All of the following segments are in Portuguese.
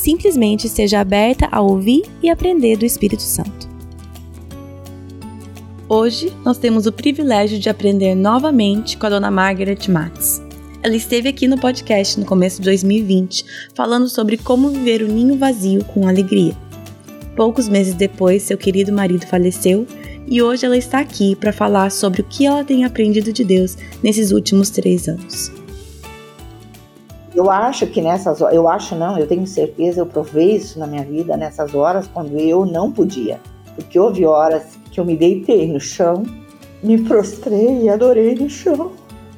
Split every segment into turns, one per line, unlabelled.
simplesmente esteja aberta a ouvir e aprender do Espírito Santo. Hoje nós temos o privilégio de aprender novamente com a dona Margaret Matz. Ela esteve aqui no podcast no começo de 2020, falando sobre como viver o ninho vazio com alegria. Poucos meses depois, seu querido marido faleceu e hoje ela está aqui para falar sobre o que ela tem aprendido de Deus nesses últimos três anos.
Eu acho que nessas horas, eu acho não, eu tenho certeza, eu provei isso na minha vida nessas horas quando eu não podia. Porque houve horas que eu me deitei no chão, me prostrei e adorei no chão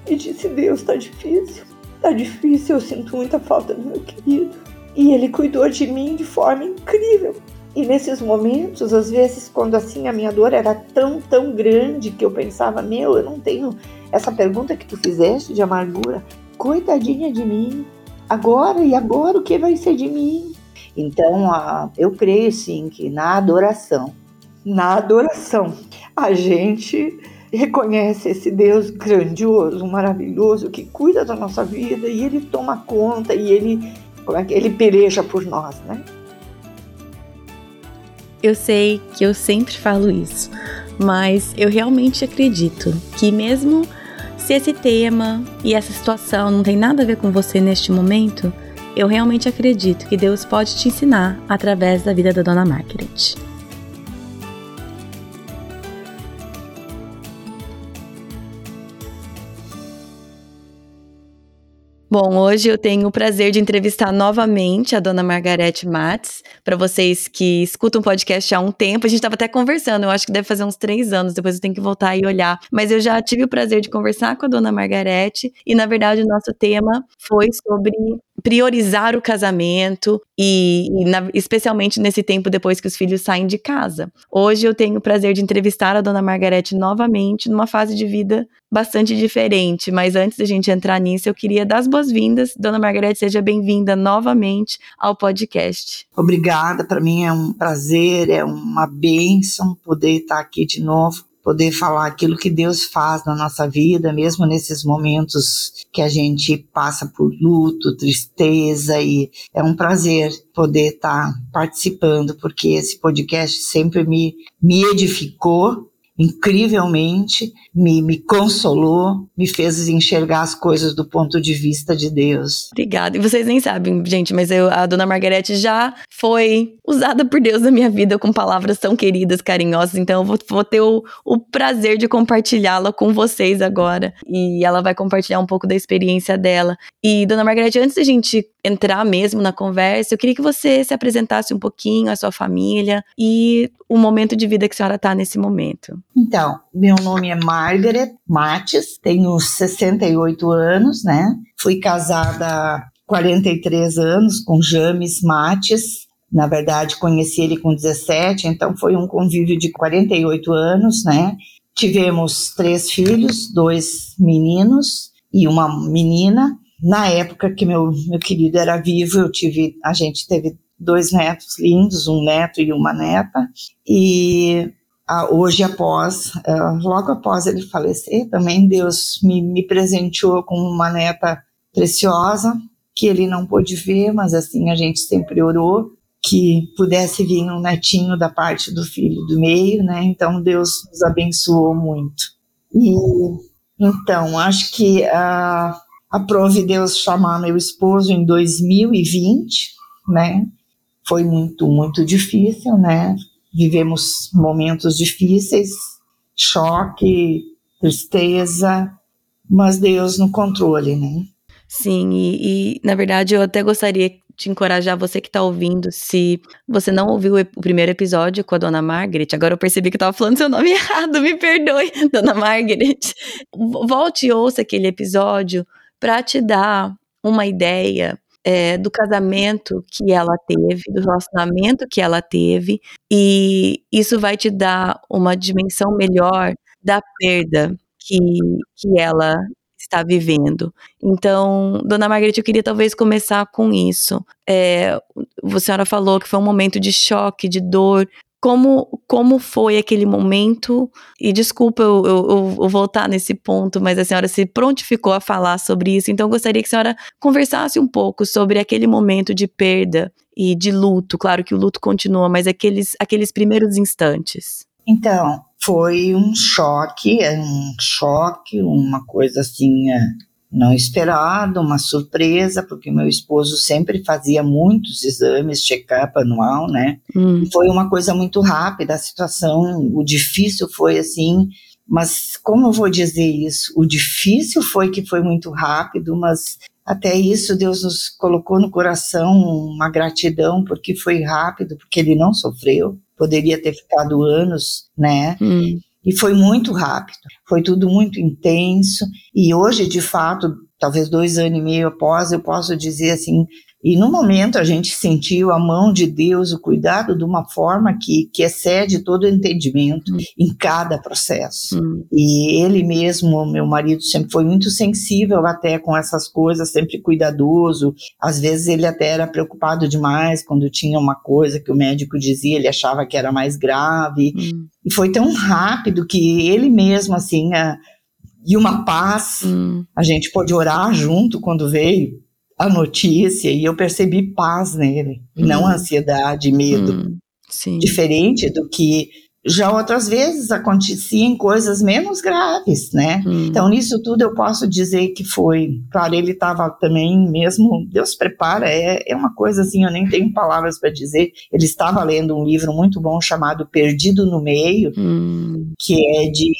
e disse: Deus, tá difícil, tá difícil, eu sinto muita falta do meu querido. E ele cuidou de mim de forma incrível. E nesses momentos, às vezes, quando assim a minha dor era tão, tão grande que eu pensava: Meu, eu não tenho essa pergunta que tu fizeste de amargura, coitadinha de mim, agora e agora o que vai ser de mim? Então, eu creio sim que na adoração, na adoração, a gente reconhece esse Deus grandioso, maravilhoso, que cuida da nossa vida e ele toma conta e ele, como é que ele peleja por nós, né?
Eu sei que eu sempre falo isso, mas eu realmente acredito que mesmo se esse tema e essa situação não tem nada a ver com você neste momento, eu realmente acredito que Deus pode te ensinar através da vida da Dona Margaret. Bom, hoje eu tenho o prazer de entrevistar novamente a dona Margarete Mates. Para vocês que escutam o podcast há um tempo, a gente estava até conversando, eu acho que deve fazer uns três anos, depois eu tenho que voltar e olhar. Mas eu já tive o prazer de conversar com a dona Margarete, e na verdade o nosso tema foi sobre priorizar o casamento e, e na, especialmente nesse tempo depois que os filhos saem de casa. Hoje eu tenho o prazer de entrevistar a dona Margarete novamente numa fase de vida bastante diferente, mas antes da gente entrar nisso, eu queria dar as boas-vindas. Dona Margarete, seja bem-vinda novamente ao podcast.
Obrigada, para mim é um prazer, é uma bênção poder estar aqui de novo poder falar aquilo que Deus faz na nossa vida, mesmo nesses momentos que a gente passa por luto, tristeza, e é um prazer poder estar participando, porque esse podcast sempre me, me edificou incrivelmente, me, me consolou, me fez enxergar as coisas do ponto de vista de Deus.
Obrigada. E vocês nem sabem, gente, mas eu, a dona Margarete já foi usada por Deus na minha vida com palavras tão queridas, carinhosas. Então eu vou, vou ter o, o prazer de compartilhá-la com vocês agora. E ela vai compartilhar um pouco da experiência dela. E, dona Margarete, antes da gente entrar mesmo na conversa, eu queria que você se apresentasse um pouquinho, a sua família e o momento de vida que a senhora está nesse momento.
Então, meu nome é Margaret Mates, tenho 68 anos, né? Fui casada há 43 anos com James Mates. Na verdade, conheci ele com 17, então foi um convívio de 48 anos, né? Tivemos três filhos, dois meninos e uma menina. Na época que meu, meu querido era vivo, eu tive, a gente teve dois netos lindos, um neto e uma neta. E ah, hoje, após, ah, logo após ele falecer, também Deus me, me presenteou com uma neta preciosa, que ele não pôde ver, mas assim a gente sempre orou que pudesse vir um netinho da parte do filho do meio, né? Então Deus nos abençoou muito. E então acho que a aprove Deus chamar meu esposo em 2020, né? Foi muito, muito difícil, né? Vivemos momentos difíceis, choque, tristeza, mas Deus no controle, né?
Sim, e, e na verdade eu até gostaria de encorajar você que está ouvindo, se você não ouviu o primeiro episódio com a dona Margaret, agora eu percebi que estava falando seu nome errado, me perdoe, dona Margaret. Volte e ouça aquele episódio para te dar uma ideia é, do casamento que ela teve, do relacionamento que ela teve, e isso vai te dar uma dimensão melhor da perda que, que ela está vivendo. Então, dona Margarete, eu queria talvez começar com isso. É, a senhora falou que foi um momento de choque, de dor. Como, como foi aquele momento? E desculpa eu, eu, eu, voltar nesse ponto, mas a senhora se prontificou a falar sobre isso, então eu gostaria que a senhora conversasse um pouco sobre aquele momento de perda e de luto. Claro que o luto continua, mas aqueles, aqueles primeiros instantes.
Então, foi um choque, é um choque, uma coisa assim é, não esperada, uma surpresa, porque meu esposo sempre fazia muitos exames, check-up anual, né? Hum. Foi uma coisa muito rápida, a situação, o difícil foi assim, mas como eu vou dizer isso? O difícil foi que foi muito rápido, mas até isso Deus nos colocou no coração uma gratidão porque foi rápido, porque ele não sofreu poderia ter ficado anos, né? Hum. E foi muito rápido, foi tudo muito intenso. E hoje, de fato, talvez dois anos e meio após, eu posso dizer assim, e no momento a gente sentiu a mão de Deus, o cuidado de uma forma que, que excede todo o entendimento hum. em cada processo. Hum. E ele mesmo, meu marido, sempre foi muito sensível até com essas coisas, sempre cuidadoso. Às vezes ele até era preocupado demais quando tinha uma coisa que o médico dizia, ele achava que era mais grave. Hum. E foi tão rápido que ele mesmo, assim, a, e uma paz. Hum. A gente pôde orar junto quando veio a notícia e eu percebi paz nele, hum. não ansiedade, medo. Hum, Diferente do que já outras vezes aconteciam coisas menos graves, né? Hum. Então, nisso tudo eu posso dizer que foi. Claro, ele estava também mesmo. Deus prepara, é, é uma coisa assim, eu nem tenho palavras para dizer. Ele estava lendo um livro muito bom chamado Perdido no Meio, hum. que é de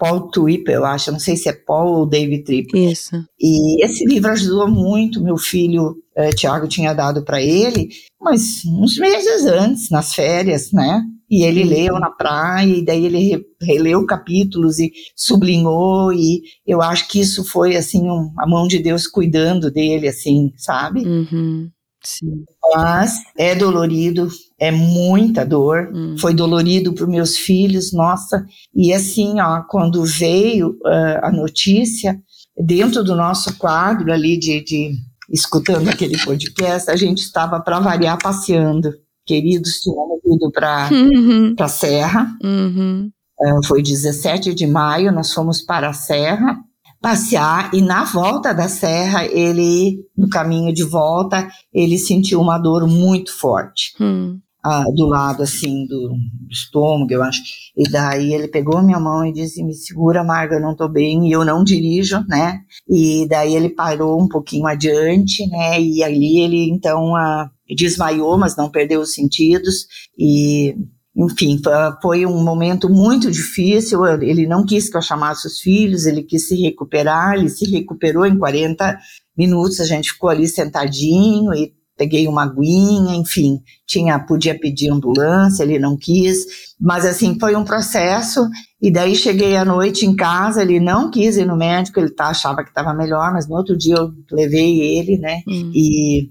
Paul Tripp, eu acho, não sei se é Paul ou David Tripp.
Isso.
E esse livro ajudou muito, meu filho eh, Tiago tinha dado para ele, mas uns meses antes, nas férias, né? E ele uhum. leu na praia, e daí ele releu capítulos e sublinhou, e eu acho que isso foi, assim, um, a mão de Deus cuidando dele, assim, sabe?
Uhum. Sim.
Mas é dolorido, é muita dor. Hum. Foi dolorido para meus filhos, nossa. E assim, ó, quando veio uh, a notícia, dentro do nosso quadro ali de, de escutando aquele podcast, a gente estava para variar passeando. Queridos, tínhamos ido para uhum. a Serra.
Uhum.
Uh, foi 17 de maio, nós fomos para a Serra passear e na volta da serra, ele, no caminho de volta, ele sentiu uma dor muito forte.
Hum.
Ah, do lado assim do, do, estômago, eu acho. E daí ele pegou minha mão e disse: Me segura, Marga, eu não tô bem. E eu não dirijo, né? E daí ele parou um pouquinho adiante, né? E ali ele então ah, desmaiou, mas não perdeu os sentidos. E enfim, foi um momento muito difícil. Ele não quis que eu chamasse os filhos, ele quis se recuperar, ele se recuperou em 40 minutos. A gente ficou ali sentadinho e peguei uma aguinha, enfim, tinha podia pedir ambulância, ele não quis, mas assim foi um processo. E daí cheguei à noite em casa, ele não quis ir no médico, ele tá, achava que estava melhor, mas no outro dia eu levei ele, né? Hum. E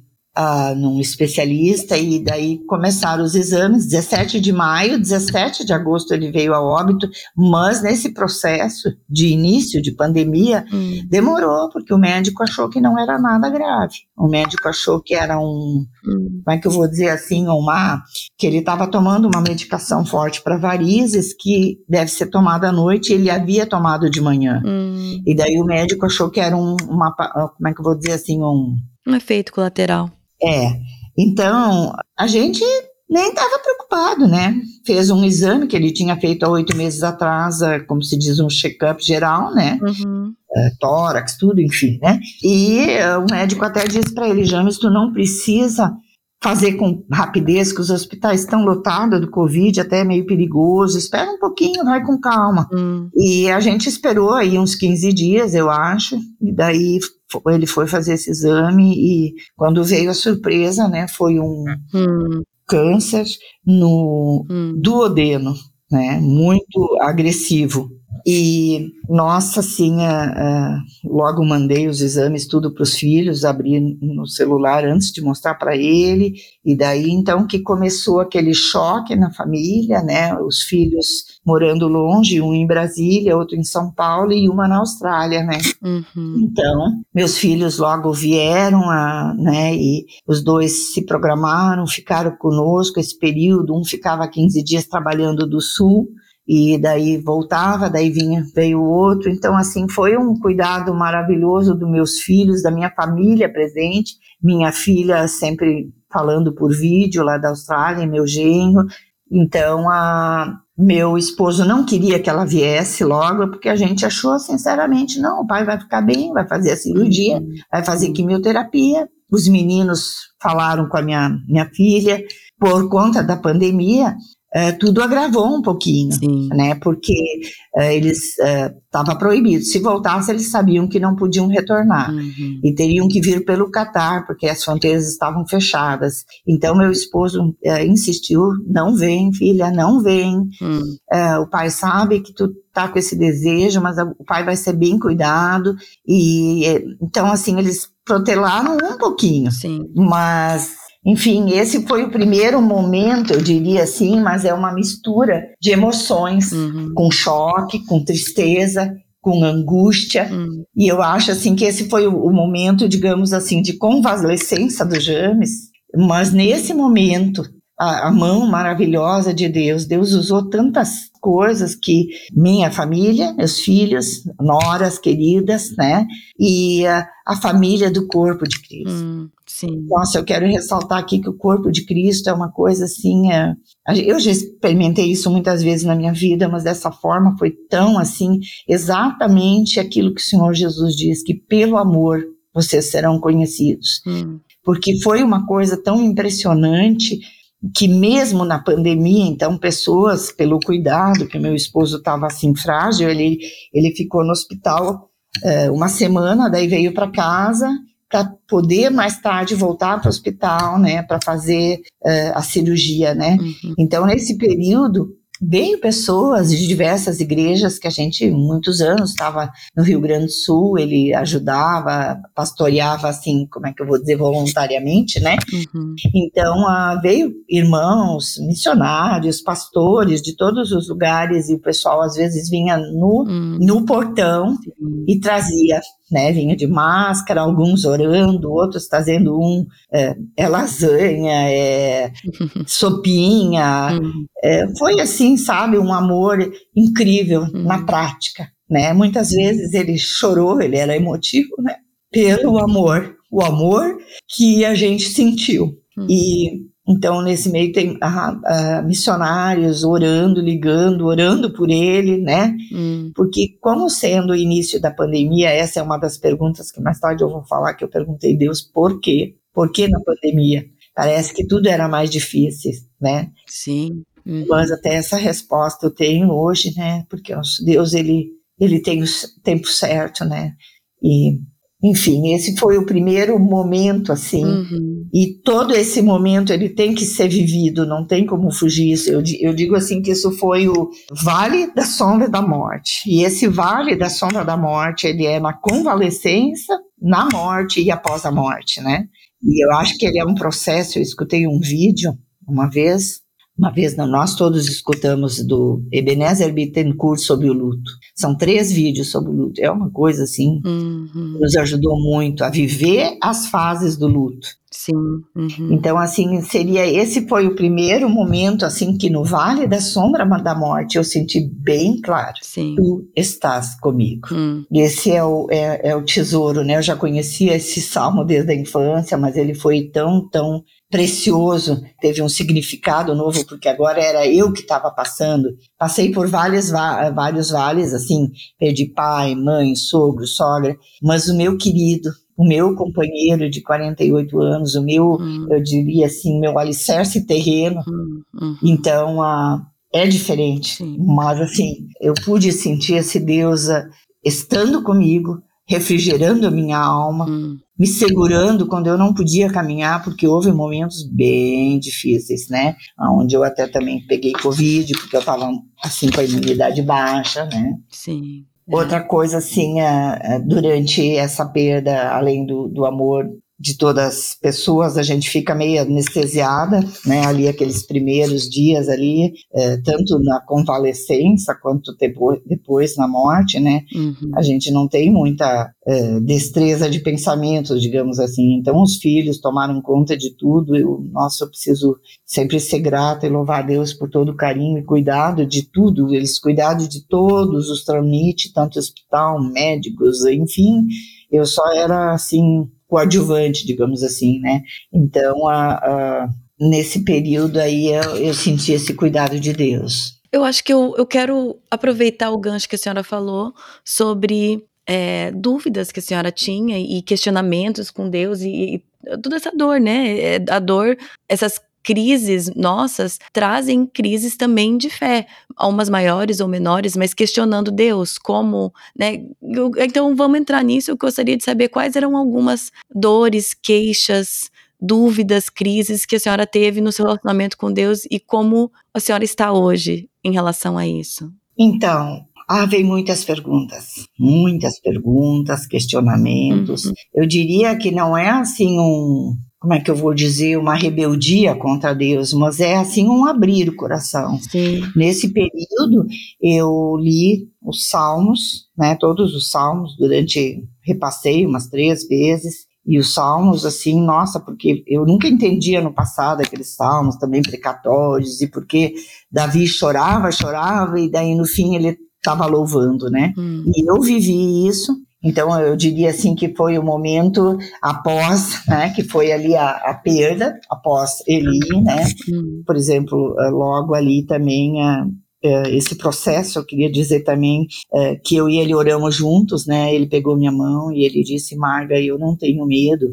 num especialista e daí começaram os exames, 17 de maio, 17 de agosto ele veio a óbito, mas nesse processo de início de pandemia, hum. demorou, porque o médico achou que não era nada grave. O médico achou que era um, hum. como é que eu vou dizer assim, uma, que ele estava tomando uma medicação forte para varizes que deve ser tomada à noite, e ele havia tomado de manhã.
Hum.
E daí o médico achou que era um, uma, como é que eu vou dizer assim, um...
Um efeito colateral.
É. Então, a gente nem estava preocupado, né? Fez um exame que ele tinha feito há oito meses atrás, é, como se diz, um check-up geral, né?
Uhum.
É, tórax, tudo, enfim, né? E uh, o médico até disse para ele, James, tu não precisa fazer com rapidez, que os hospitais estão lotados do Covid, até é meio perigoso, espera um pouquinho, vai com calma.
Hum.
E a gente esperou aí uns 15 dias, eu acho, e daí ele foi fazer esse exame e quando veio a surpresa, né, foi um
hum.
câncer no
hum.
duodeno, né, muito agressivo. E, nossa, assim, uh, logo mandei os exames tudo para os filhos, abri no celular antes de mostrar para ele, e daí então que começou aquele choque na família, né? Os filhos morando longe, um em Brasília, outro em São Paulo e uma na Austrália, né? Uhum. Então, meus filhos logo vieram, a, né? E os dois se programaram, ficaram conosco esse período, um ficava 15 dias trabalhando do Sul, e daí voltava, daí vinha, veio outro. Então, assim, foi um cuidado maravilhoso dos meus filhos, da minha família presente, minha filha sempre falando por vídeo lá da Austrália, meu genro. Então, a, meu esposo não queria que ela viesse logo, porque a gente achou, sinceramente, não, o pai vai ficar bem, vai fazer a cirurgia, uhum. vai fazer quimioterapia. Os meninos falaram com a minha, minha filha, por conta da pandemia, Uh, tudo agravou um pouquinho, Sim. né? Porque uh, eles estava uh, proibido. Se voltasse, eles sabiam que não podiam retornar uhum. e teriam que vir pelo Catar, porque as fronteiras estavam fechadas. Então meu esposo insistiu: não vem, filha, não vem. Uhum. o pai sabe que tu tá com esse desejo, mas o pai vai ser bem cuidado e então assim eles protelaram um pouquinho, Sim. mas enfim, esse foi o primeiro momento, eu diria assim, mas é uma mistura de emoções, uhum. com choque, com tristeza, com angústia. Uhum. E eu acho assim que esse foi o, o momento, digamos assim, de convalescença do James. Mas nesse momento, a, a mão maravilhosa de Deus, Deus usou tantas coisas que minha família, meus filhos, noras queridas, né, e a, a família do corpo de Cristo. Hum, sim. Nossa, eu quero ressaltar aqui que o corpo de Cristo é uma coisa assim, é, eu já experimentei isso muitas vezes na minha vida, mas dessa forma foi tão assim, exatamente aquilo que o Senhor Jesus diz, que pelo amor vocês serão conhecidos. Hum. Porque foi uma coisa tão impressionante que mesmo na pandemia, então, pessoas, pelo cuidado, que meu esposo estava assim frágil, ele, ele ficou no hospital é, uma semana, daí veio para casa para poder mais tarde voltar para o hospital, né, para fazer é, a cirurgia, né. Uhum. Então, nesse período, veio pessoas de diversas igrejas que a gente, muitos anos, estava no Rio Grande do Sul, ele ajudava, pastoreava assim, como é que eu vou dizer, voluntariamente, né? Uhum. Então, uh, veio irmãos, missionários, pastores de todos os lugares, e o pessoal às vezes vinha no, uhum. no portão Sim. e trazia né? Vinha de máscara, alguns orando, outros trazendo um é, é lasanha, é sopinha. Uhum. É, foi assim, sabe, um amor incrível uhum. na prática, né? Muitas vezes ele chorou, ele era emotivo, né? Pelo amor, o amor que a gente sentiu. Uhum. E então, nesse meio tem uh, uh, missionários orando, ligando, orando por ele, né? Hum. Porque, como sendo o início da pandemia, essa é uma das perguntas que mais tarde eu vou falar, que eu perguntei a Deus por quê? Por que na pandemia? Parece que tudo era mais difícil, né?
Sim.
Uhum. Mas até essa resposta eu tenho hoje, né? Porque Deus, ele, ele tem o tempo certo, né? E enfim, esse foi o primeiro momento, assim, uhum. e todo esse momento ele tem que ser vivido, não tem como fugir. Eu, eu digo assim que isso foi o vale da sombra da morte. E esse vale da sombra da morte, ele é na convalescença, na morte e após a morte, né? E eu acho que ele é um processo. Eu escutei um vídeo uma vez uma vez nós todos escutamos do Ebenezer Bittencourt sobre o luto. São três vídeos sobre o luto. É uma coisa assim uhum. nos ajudou muito a viver as fases do luto.
Sim. Uhum.
Então assim seria esse foi o primeiro momento assim que no Vale da Sombra da Morte eu senti bem claro.
Sim.
Tu estás comigo. Uhum. Esse é o é, é o tesouro, né? Eu já conhecia esse salmo desde a infância, mas ele foi tão tão precioso, teve um significado novo, porque agora era eu que estava passando. Passei por várias, vários vales, assim, perdi pai, mãe, sogro, sogra, mas o meu querido, o meu companheiro de 48 anos, o meu, hum. eu diria assim, meu alicerce terreno. Hum, hum. Então, a, é diferente, Sim. mas assim, eu pude sentir esse Deus estando comigo, refrigerando a minha alma, hum. Me segurando quando eu não podia caminhar, porque houve momentos bem difíceis, né? Onde eu até também peguei Covid, porque eu estava assim com a imunidade baixa, né?
Sim.
Outra coisa, assim, é, é, durante essa perda, além do, do amor de todas as pessoas, a gente fica meio anestesiada, né, ali aqueles primeiros dias ali, é, tanto na convalescença quanto depois, depois na morte, né, uhum. a gente não tem muita é, destreza de pensamento, digamos assim, então os filhos tomaram conta de tudo, eu, nossa, eu preciso sempre ser grata e louvar a Deus por todo o carinho e cuidado de tudo, eles cuidaram de todos os tramites, tanto hospital, médicos, enfim, eu só era, assim, coadjuvante, digamos assim, né? Então, a, a, nesse período aí, eu, eu senti esse cuidado de Deus.
Eu acho que eu, eu quero aproveitar o gancho que a senhora falou sobre é, dúvidas que a senhora tinha e questionamentos com Deus e, e toda essa dor, né? É, a dor, essas crises nossas trazem crises também de fé, umas maiores ou menores, mas questionando Deus, como, né? Então vamos entrar nisso. Eu gostaria de saber quais eram algumas dores, queixas, dúvidas, crises que a senhora teve no seu relacionamento com Deus e como a senhora está hoje em relação a isso.
Então, ah, vem muitas perguntas, muitas perguntas, questionamentos. Uhum. Eu diria que não é assim um como é que eu vou dizer, uma rebeldia contra Deus, mas é assim um abrir o coração.
Sim.
Nesse período eu li os salmos, né, todos os salmos durante repassei umas três vezes e os salmos assim, nossa, porque eu nunca entendia no passado aqueles salmos também precatórios e porque Davi chorava, chorava e daí no fim ele estava louvando, né? Hum. E eu vivi isso então, eu diria assim que foi o momento após, né, que foi ali a, a perda, após Eli, né, por exemplo, eh, logo ali também a, eh, esse processo, eu queria dizer também eh, que eu e ele oramos juntos, né, ele pegou minha mão e ele disse, Marga, eu não tenho medo,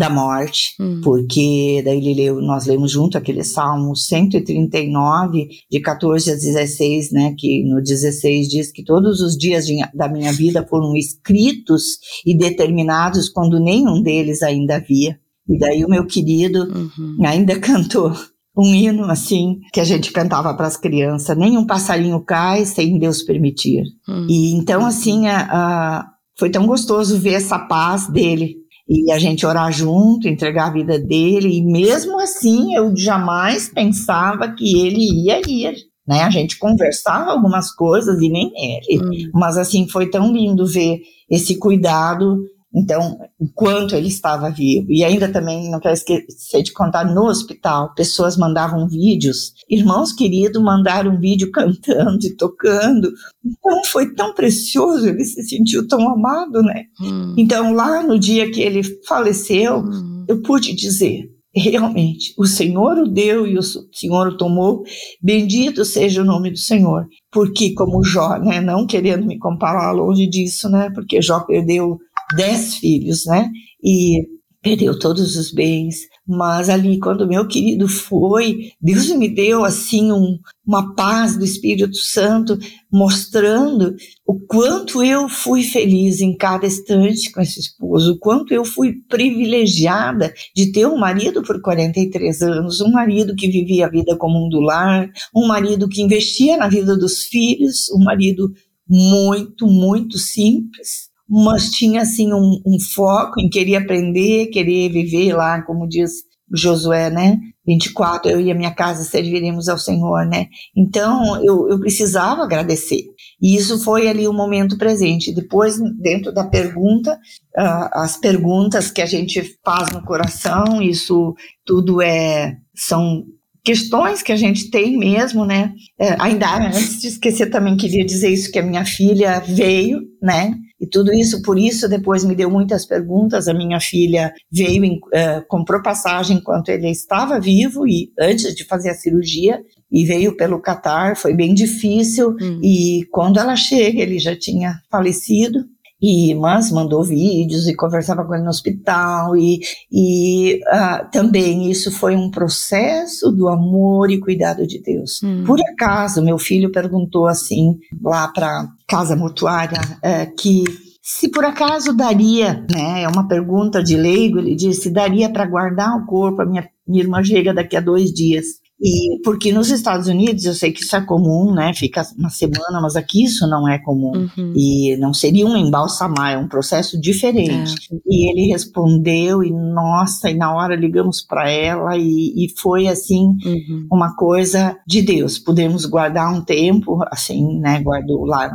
da morte, hum. porque daí ele leu, nós lemos junto aquele Salmo 139, de 14 a 16, né, que no 16 diz que todos os dias de, da minha vida foram escritos e determinados quando nenhum deles ainda havia. E daí o meu querido uhum. ainda cantou um hino assim que a gente cantava para as crianças, nenhum passarinho cai sem Deus permitir. Uhum. E então assim a, a, foi tão gostoso ver essa paz dele e a gente orar junto, entregar a vida dele, e mesmo assim eu jamais pensava que ele ia ir. Né? A gente conversava algumas coisas e nem ele, hum. mas assim foi tão lindo ver esse cuidado então, enquanto ele estava vivo, e ainda também não quero esquecer de contar, no hospital, pessoas mandavam vídeos, irmãos queridos mandaram um vídeo cantando e tocando. Então, foi tão precioso, ele se sentiu tão amado, né? Hum. Então, lá no dia que ele faleceu, hum. eu pude dizer: realmente, o Senhor o deu e o Senhor o tomou, bendito seja o nome do Senhor. Porque, como Jó, né, não querendo me comparar longe disso, né, porque Jó perdeu dez filhos, né? E perdeu todos os bens, mas ali quando meu querido foi, Deus me deu assim um, uma paz do Espírito Santo, mostrando o quanto eu fui feliz em cada instante com esse esposo, o quanto eu fui privilegiada de ter um marido por 43 anos, um marido que vivia a vida comum do lar, um marido que investia na vida dos filhos, um marido muito, muito simples, mas tinha assim um, um, foco em querer aprender, querer viver lá, como diz Josué, né? 24, eu e a minha casa serviremos ao Senhor, né? Então eu, eu precisava agradecer. E isso foi ali o momento presente. Depois, dentro da pergunta, uh, as perguntas que a gente faz no coração, isso tudo é são questões que a gente tem mesmo, né? É, ainda antes de esquecer também queria dizer isso que a minha filha veio, né? E tudo isso, por isso, depois me deu muitas perguntas. A minha filha veio, em, uh, comprou passagem enquanto ele estava vivo e antes de fazer a cirurgia, e veio pelo Catar. Foi bem difícil. Hum. E quando ela chega, ele já tinha falecido e mas mandou vídeos e conversava com ele no hospital e, e uh, também isso foi um processo do amor e cuidado de Deus. Hum. Por acaso meu filho perguntou assim lá para casa mortuária uh, que se por acaso daria, né? É uma pergunta de leigo. Ele disse: daria para guardar o corpo? A minha, minha irmã chega daqui a dois dias. E porque nos Estados Unidos eu sei que isso é comum, né? Fica uma semana, mas aqui isso não é comum. Uhum. E não seria um embalsamar, é um processo diferente. É. E ele respondeu, e nossa, e na hora ligamos para ela, e, e, foi assim, uhum. uma coisa de Deus. Pudemos guardar um tempo, assim, né? Guardou lá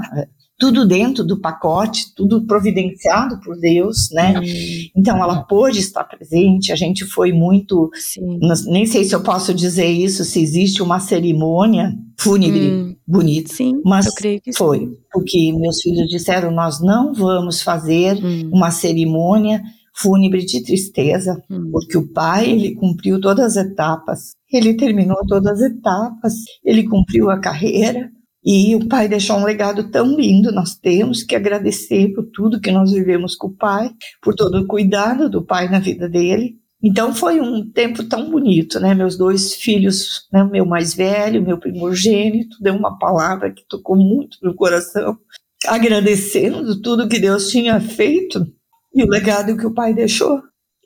tudo dentro do pacote, tudo providenciado por Deus, né? Hum. Então ela pôde estar presente, a gente foi muito, Sim. nem sei se eu posso dizer isso, se existe uma cerimônia fúnebre hum. bonita,
Sim,
mas
foi,
porque meus filhos disseram, nós não vamos fazer hum. uma cerimônia fúnebre de tristeza, hum. porque o pai, ele cumpriu todas as etapas, ele terminou todas as etapas, ele cumpriu a carreira, e o pai deixou um legado tão lindo. Nós temos que agradecer por tudo que nós vivemos com o pai, por todo o cuidado do pai na vida dele. Então foi um tempo tão bonito, né? Meus dois filhos, né? meu mais velho, meu primogênito, deu uma palavra que tocou muito no coração, agradecendo tudo que Deus tinha feito e o legado que o pai deixou.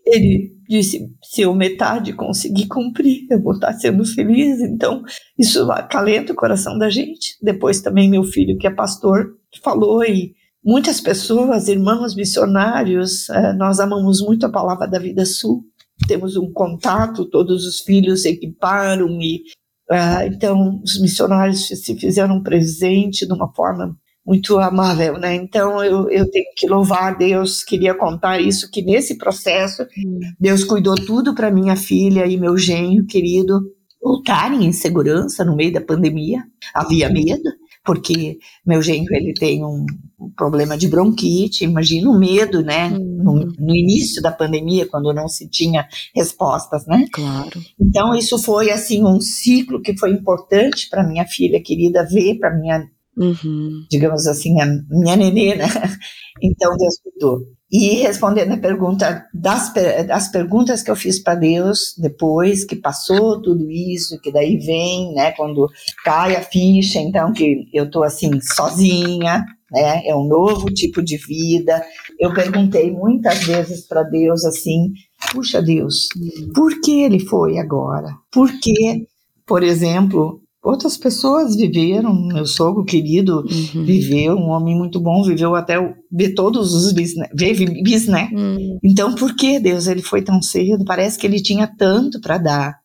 Ele disse: se eu metade conseguir cumprir, eu vou estar sendo feliz. Então, isso acalenta o coração da gente. Depois, também, meu filho, que é pastor, falou e muitas pessoas, irmãos missionários, eh, nós amamos muito a palavra da Vida Sul. Temos um contato, todos os filhos equiparam e. Uh, então, os missionários se fizeram presente de uma forma muito amável, né? Então eu, eu tenho que louvar Deus, queria contar isso, que nesse processo hum. Deus cuidou tudo para minha filha e meu genro querido voltarem em segurança no meio da pandemia. Havia medo, porque meu genro ele tem um, um problema de bronquite, imagina o medo, né? Hum. No, no, início da pandemia, quando não se tinha respostas, né?
Claro.
Então isso foi assim um ciclo que foi importante para minha filha querida ver, para minha Uhum. digamos assim, a minha nenê, né? Então Deus cuidou. E respondendo a pergunta das, das perguntas que eu fiz para Deus depois que passou tudo isso, que daí vem, né, quando cai a ficha, então que eu tô assim sozinha, né, é um novo tipo de vida. Eu perguntei muitas vezes para Deus assim, puxa Deus, uhum. por que ele foi agora? Por que, por exemplo, Outras pessoas viveram, meu sogro querido uhum. viveu, um homem muito bom, viveu até ver todos os bis, né? Ver bis, né? Uhum. Então, por que Deus ele foi tão cedo? Parece que ele tinha tanto para dar.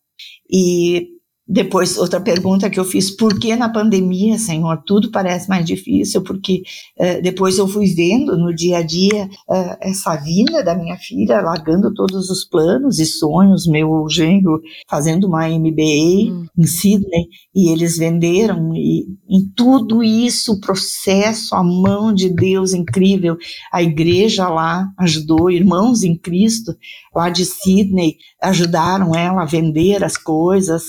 E depois, outra pergunta que eu fiz, por que na pandemia, Senhor, tudo parece mais difícil? Porque uh, depois eu fui vendo no dia a dia uh, essa vinda da minha filha, largando todos os planos e sonhos, meu genro fazendo uma MBA hum. em Sydney, e eles venderam, e em tudo isso, o processo, a mão de Deus incrível, a igreja lá ajudou, irmãos em Cristo lá de Sydney ajudaram ela a vender as coisas,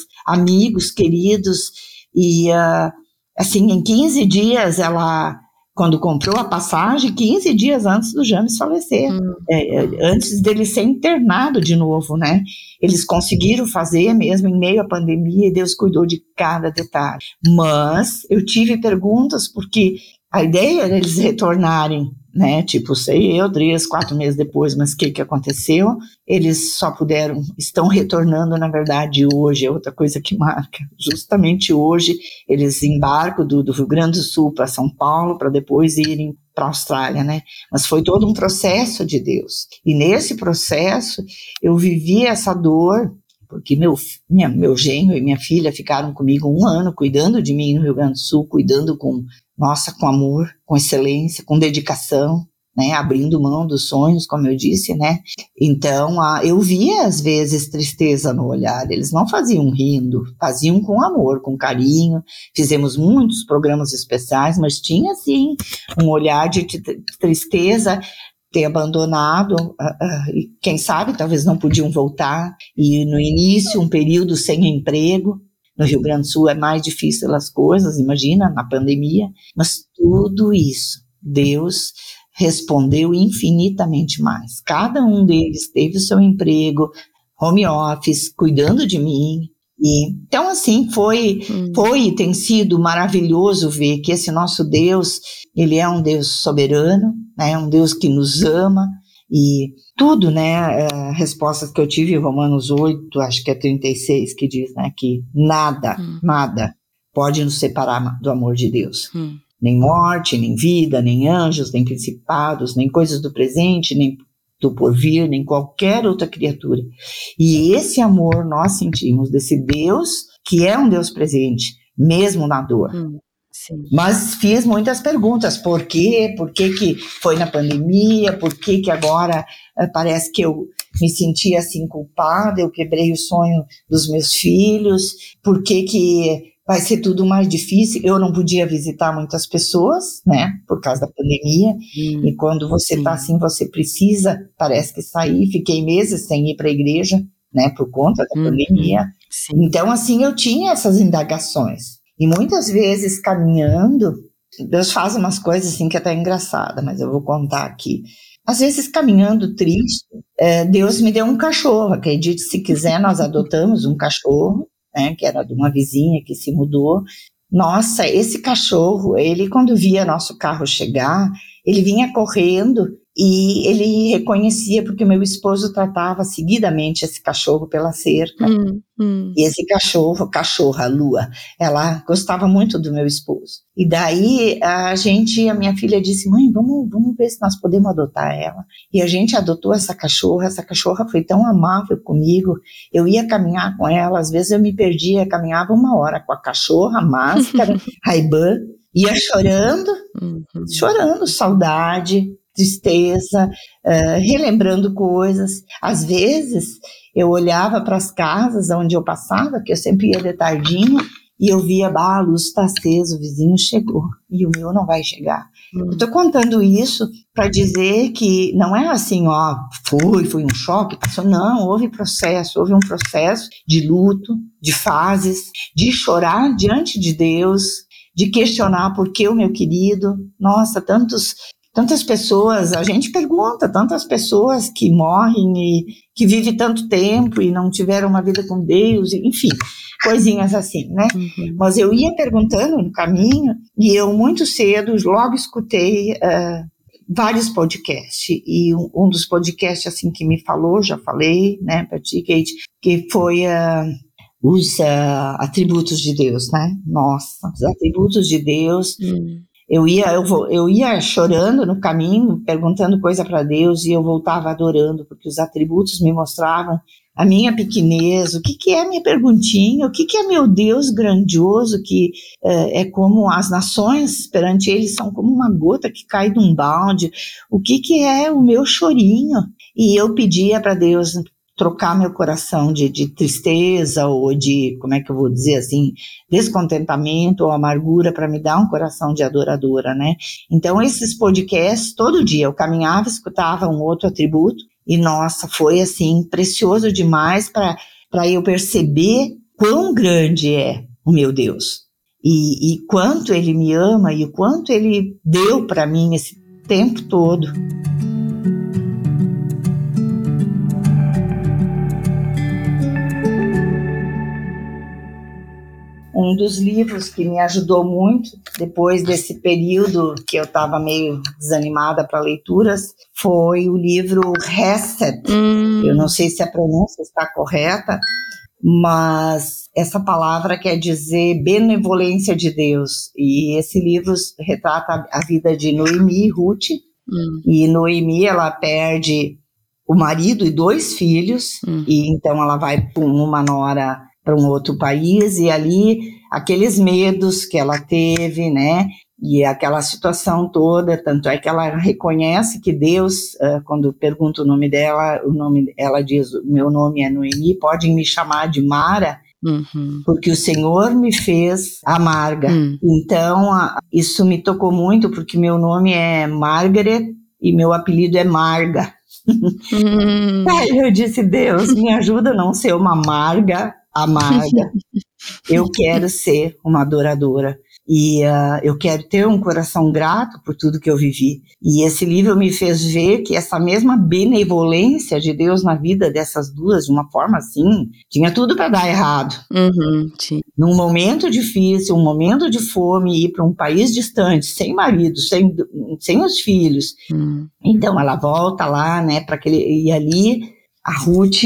amigos queridos, e uh, assim, em 15 dias ela, quando comprou a passagem, 15 dias antes do James falecer, hum. é, é, antes dele ser internado de novo, né? Eles conseguiram fazer mesmo em meio à pandemia e Deus cuidou de cada detalhe. Mas eu tive perguntas porque a ideia era eles retornarem né? Tipo, sei eu, três, quatro meses depois, mas o que, que aconteceu? Eles só puderam, estão retornando, na verdade, hoje, é outra coisa que marca. Justamente hoje, eles embarcam do, do Rio Grande do Sul para São Paulo, para depois irem para a Austrália, né? Mas foi todo um processo de Deus. E nesse processo, eu vivi essa dor porque meu, minha, meu genro e minha filha ficaram comigo um ano cuidando de mim no Rio Grande do Sul, cuidando com nossa, com amor, com excelência, com dedicação, né, abrindo mão dos sonhos, como eu disse, né? Então, a, eu via às vezes tristeza no olhar. Eles não faziam rindo, faziam com amor, com carinho. Fizemos muitos programas especiais, mas tinha sim um olhar de tristeza ter abandonado, uh, uh, e quem sabe talvez não podiam voltar, e no início um período sem emprego, no Rio Grande do Sul é mais difícil as coisas, imagina, na pandemia, mas tudo isso, Deus respondeu infinitamente mais. Cada um deles teve o seu emprego, home office, cuidando de mim, E, então, assim, foi, hum. foi e tem sido maravilhoso ver que esse nosso Deus, ele é um Deus soberano, né, um Deus que nos ama, e tudo, né, uh, respostas que eu tive em Romanos 8, acho que é 36, que diz, né, que nada, hum. nada pode nos separar do amor de Deus. Hum. Nem morte, nem vida, nem anjos, nem principados, nem coisas do presente, nem do porvir, nem qualquer outra criatura. E esse amor nós sentimos desse Deus, que é um Deus presente, mesmo na dor. Hum. Mas fiz muitas perguntas, por quê? Por que, que foi na pandemia? Por que, que agora uh, parece que eu me senti assim culpada? Eu quebrei o sonho dos meus filhos? Por que que vai ser tudo mais difícil? Eu não podia visitar muitas pessoas, né? Por causa da pandemia. Hum, e quando você está assim, você precisa, parece que sair. Fiquei meses sem ir para a igreja, né? Por conta da hum, pandemia. Sim. Então, assim, eu tinha essas indagações. E muitas vezes caminhando, Deus faz umas coisas assim que é até engraçada, mas eu vou contar aqui. Às vezes caminhando triste, é, Deus me deu um cachorro. Acredite se quiser, nós adotamos um cachorro, né, que era de uma vizinha que se mudou. Nossa, esse cachorro, ele quando via nosso carro chegar, ele vinha correndo e ele reconhecia porque meu esposo tratava seguidamente esse cachorro pela cerca. Hum, hum. E esse cachorro, cachorra, Lua, ela gostava muito do meu esposo. E daí a gente, a minha filha disse: "Mãe, vamos, vamos ver se nós podemos adotar ela". E a gente adotou essa cachorra. Essa cachorra foi tão amável comigo. Eu ia caminhar com ela, às vezes eu me perdia, caminhava uma hora com a cachorra, máscara, raibã, ia chorando, uhum. chorando, saudade tristeza, uh, relembrando coisas. Às vezes, eu olhava para as casas onde eu passava, que eu sempre ia de tardinho, e eu via, bah, a luz está acesa, o vizinho chegou, e o meu não vai chegar. Hum. Eu estou contando isso para dizer que não é assim, ó, foi, foi um choque, passou. Não, houve processo, houve um processo de luto, de fases, de chorar diante de Deus, de questionar por que o meu querido, nossa, tantos tantas pessoas, a gente pergunta, tantas pessoas que morrem e que vivem tanto tempo e não tiveram uma vida com Deus, enfim, coisinhas assim, né? Uhum. Mas eu ia perguntando no caminho e eu muito cedo logo escutei uh, vários podcasts e um, um, dos podcasts assim que me falou, já falei, né, para ti, Kate, que foi uh, os uh, atributos de Deus, né? Nossa, os atributos de Deus. Uhum eu ia, eu, eu ia chorando no caminho, perguntando coisa para Deus e eu voltava adorando, porque os atributos me mostravam a minha pequenez, o que, que é minha perguntinha, o que, que é meu Deus grandioso, que é, é como as nações perante ele são como uma gota que cai de um balde, o que, que é o meu chorinho. E eu pedia para Deus, trocar meu coração de, de, tristeza ou de, como é que eu vou dizer assim, descontentamento ou amargura para me dar um coração de adoradora, né? Então, esses podcasts, todo dia eu caminhava, escutava um outro atributo e, nossa, foi assim, precioso demais para eu perceber quão grande é o meu Deus. E, e quanto ele me ama e o quanto ele deu para mim esse tempo todo. Um dos livros que me ajudou muito depois desse período que eu estava meio desanimada para leituras foi o livro Reset. Hum. Eu não sei se a pronúncia está correta, mas essa palavra quer dizer benevolência de Deus. E esse livro retrata a vida de Noemi e Ruth. Hum. E Noemi, ela perde o marido e dois filhos, hum. e então ela vai com uma nora para um outro país e ali aqueles medos que ela teve, né? E aquela situação toda, tanto é que ela reconhece que Deus, uh, quando pergunta o nome dela, o nome, ela diz: meu nome é Noemi, podem me chamar de Mara, Uhum. porque o Senhor me fez amarga. Uhum. Então, a, isso me tocou muito, porque meu nome é Margaret e meu apelido é Marga. Uhum. Aí eu disse: Deus, me ajuda a não ser uma Marga amarga. Eu quero ser uma adoradora. e uh, eu quero ter um coração grato por tudo que eu vivi. E esse livro me fez ver que essa mesma benevolência de Deus na vida dessas duas, de uma forma assim, tinha tudo para dar errado.
Uhum,
Num momento difícil, um momento de fome, ir para um país distante, sem marido, sem, sem os filhos.
Uhum.
Então ela volta lá, né, para aquele. E ali a Ruth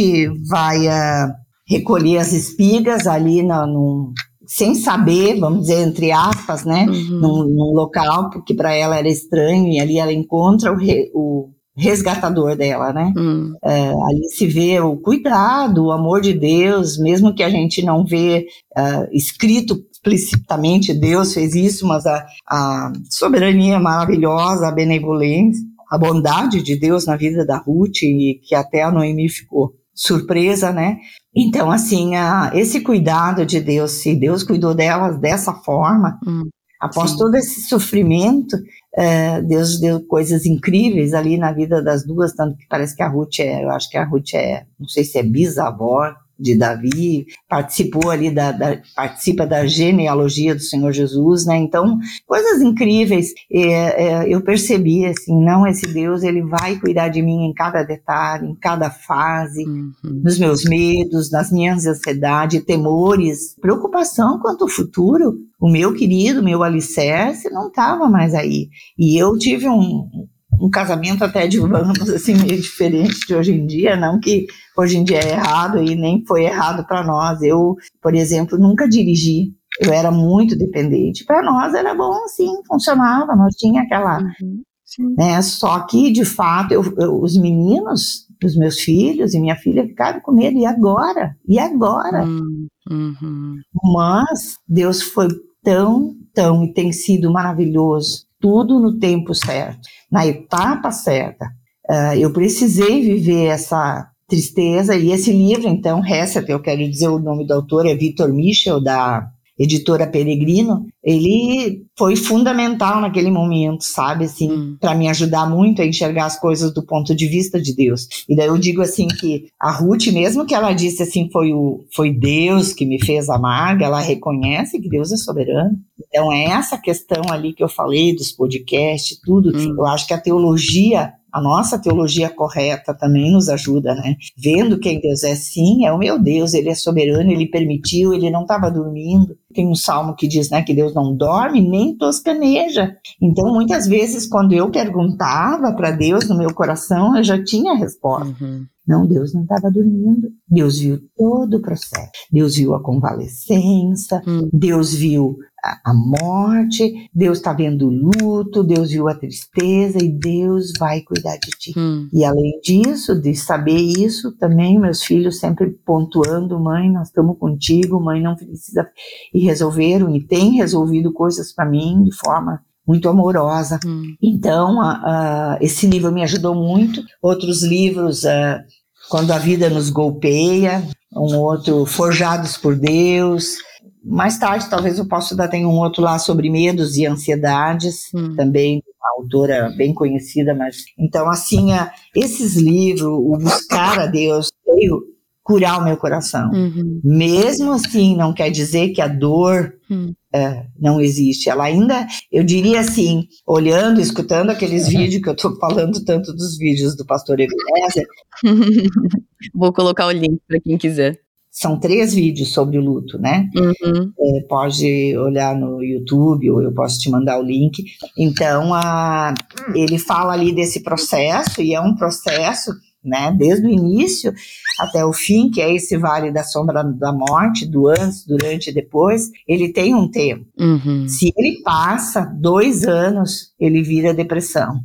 vai. Uh, recolher as espigas ali no, no, sem saber, vamos dizer, entre aspas, né, uhum. num, num, local, porque para ela era estranho, e ali ela encontra o, re, o resgatador dela, né?
Uhum.
É, ali se vê o cuidado, o amor de Deus, mesmo que a gente não vê uh, escrito explicitamente Deus fez isso, mas a, a soberania maravilhosa, a benevolência, a bondade de Deus na vida da Ruth, e que até a Noemi ficou surpresa, né? Então, assim, a, esse cuidado de Deus, se Deus cuidou delas dessa forma,
hum,
após
sim.
todo esse sofrimento, é, Deus deu coisas incríveis ali na vida das duas, tanto que parece que a Ruth é, eu acho que a Ruth é, não sei se é bisavó de Davi, participou ali da, da, participa da genealogia do Senhor Jesus, né? Então, coisas incríveis. É, é, eu percebi assim, não esse Deus, ele vai cuidar de mim em cada detalhe, em cada fase,
uhum.
nos meus medos, nas minhas ansiedades, temores, preocupação quanto ao futuro. O meu querido, meu alicerce não estava mais aí. E eu tive um, um casamento até de vamos assim meio diferente de hoje em dia, não que hoje em dia é errado e nem foi errado para nós. Eu, por exemplo, nunca dirigi. Eu era muito dependente. Para nós era bom, sim, funcionava. Nós tinha aquela,
uhum.
né? Só que de fato eu, eu, os meninos, os meus filhos e minha filha ficaram com medo. E agora? E agora?
Uhum.
Mas Deus foi tão, tão e tem sido maravilhoso. Tudo no tempo certo, na etapa certa. Uh, eu precisei viver essa tristeza. E esse livro, então, Hesset, eu quero dizer o nome do autor, é Victor Michel, da editora Peregrino, ele foi fundamental naquele momento, sabe, assim,
hum.
para me ajudar muito a enxergar as coisas do ponto de vista de Deus. E daí eu digo assim que a Ruth, mesmo que ela disse assim, foi o foi Deus que me fez amarga, ela reconhece que Deus é soberano. Então é essa questão ali que eu falei dos podcasts, tudo.
Hum.
Eu acho que a teologia a nossa teologia correta também nos ajuda, né? Vendo quem Deus é, sim, é o meu Deus, ele é soberano, ele permitiu, ele não estava dormindo. Tem um salmo que diz, né, que Deus não dorme nem toscaneja. Então, muitas vezes, quando eu perguntava para Deus no meu coração, eu já tinha a resposta.
Uhum.
Não, Deus não estava dormindo. Deus viu todo o processo. Deus viu a convalescença,
hum.
Deus viu a, a morte, Deus está vendo o luto, Deus viu a tristeza e Deus vai cuidar de ti.
Hum.
E além disso, de saber isso, também meus filhos sempre pontuando, mãe, nós estamos contigo, mãe, não precisa. E resolveram, e têm resolvido coisas para mim de forma muito amorosa.
Hum.
Então, esse livro me ajudou muito. Outros livros, uh, Quando a Vida Nos Golpeia, um outro, Forjados por Deus. Mais tarde, talvez eu possa dar, tem um outro lá sobre medos e ansiedades,
hum.
também uma autora bem conhecida, mas então assim, esses livros, o buscar a Deus, veio curar o meu coração.
Uhum.
Mesmo assim, não quer dizer que a dor
hum.
é, não existe. Ela ainda, eu diria assim, olhando, escutando aqueles uhum. vídeos que eu estou falando tanto dos vídeos do pastor Ebenezer.
Vou colocar o link para quem quiser.
São três vídeos sobre o luto, né?
Uhum.
É, pode olhar no YouTube ou eu posso te mandar o link. Então, a, ele fala ali desse processo e é um processo né, desde o início até o fim, que é esse vale da sombra da morte, do antes, durante e depois, ele tem um tempo.
Uhum.
Se ele passa dois anos, ele vira depressão.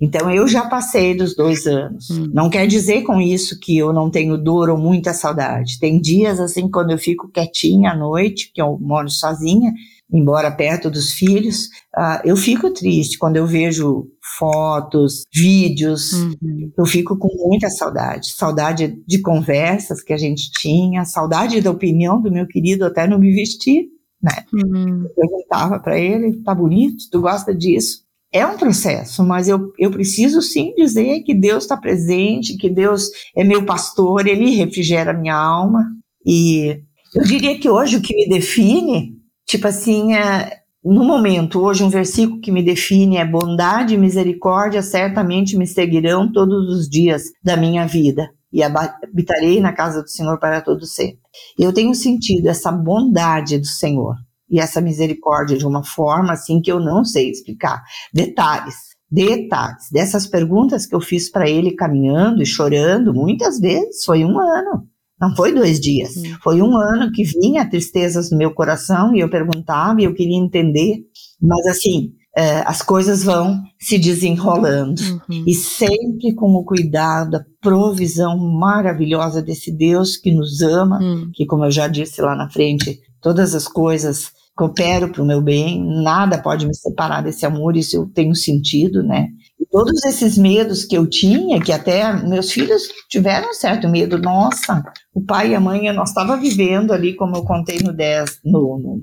Então eu já passei dos dois anos.
Uhum.
Não quer dizer com isso que eu não tenho dor ou muita saudade. Tem dias assim quando eu fico quietinha à noite, que eu moro sozinha, embora perto dos filhos, uh, eu fico triste quando eu vejo fotos, vídeos,
uhum.
eu fico com muita saudade. Saudade de conversas que a gente tinha, saudade da opinião do meu querido até no me vestir, né?
Uhum.
Eu perguntava para ele, tá bonito, tu gosta disso? É um processo, mas eu, eu preciso sim dizer que Deus está presente, que Deus é meu pastor, Ele refrigera minha alma. E eu diria que hoje o que me define Tipo assim, é, no momento, hoje, um versículo que me define é: bondade e misericórdia certamente me seguirão todos os dias da minha vida, e habitarei na casa do Senhor para todo sempre. Eu tenho sentido essa bondade do Senhor e essa misericórdia de uma forma assim que eu não sei explicar. Detalhes, detalhes dessas perguntas que eu fiz para ele caminhando e chorando, muitas vezes foi um ano. Não foi dois dias, uhum. foi um ano que vinha tristezas no meu coração e eu perguntava e eu queria entender, mas assim, é, as coisas vão se desenrolando uhum. e sempre com o cuidado, a provisão maravilhosa desse Deus que nos ama, uhum. que como eu já disse lá na frente, todas as coisas cooperam para o meu bem, nada pode me separar desse amor, isso eu tenho sentido, né? E todos esses medos que eu tinha, que até meus filhos tiveram um certo medo, nossa, o pai e a mãe, nós estava vivendo ali, como eu contei no, 10, no, no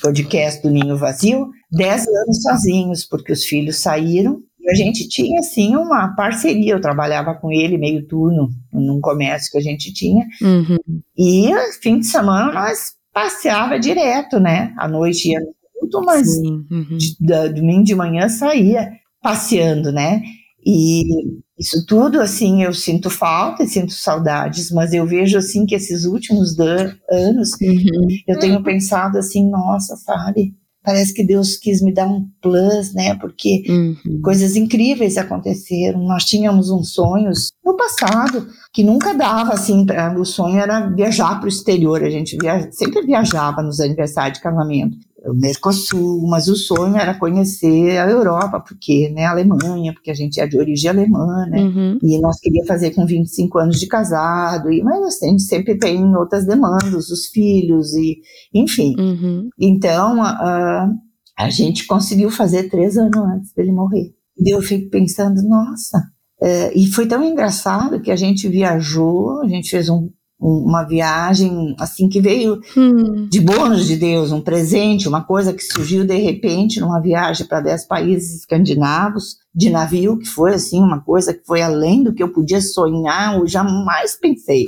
podcast do Ninho Vazio, 10 anos sozinhos, porque os filhos saíram e a gente tinha, assim, uma parceria. Eu trabalhava com ele meio turno num comércio que a gente tinha. Uhum. E fim de semana nós passeava direto, né? À noite ia culto, mas uhum. de, de, domingo de manhã saía passeando, né? E isso tudo, assim, eu sinto falta e sinto saudades, mas eu vejo, assim, que esses últimos anos, uhum. eu tenho pensado assim, nossa, sabe, parece que Deus quis me dar um plus, né, porque uhum. coisas incríveis aconteceram, nós tínhamos uns sonhos no passado, que nunca dava, assim, pra, o sonho era viajar para o exterior, a gente via, sempre viajava nos aniversários de casamento, o Mercosul, mas o sonho era conhecer a Europa, porque, né, a Alemanha, porque a gente é de origem alemã, né, uhum. e nós queríamos fazer com 25 anos de casado, e, mas a gente sempre tem outras demandas, os filhos, e enfim. Uhum. Então, a, a gente conseguiu fazer três anos antes dele morrer. E eu fico pensando, nossa, é, e foi tão engraçado que a gente viajou, a gente fez um uma viagem assim que veio hum. de bônus de Deus, um presente, uma coisa que surgiu de repente numa viagem para dez países escandinavos de navio, que foi assim uma coisa que foi além do que eu podia sonhar ou jamais pensei.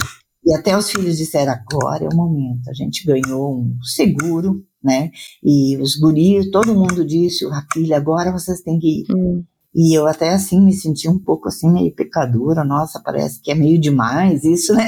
E até os filhos disseram: agora é o momento. A gente ganhou um seguro, né? E os guris, todo mundo disse: a filha, agora vocês têm que ir. Hum. E eu até assim me senti um pouco assim meio pecadora, nossa, parece que é meio demais isso, né?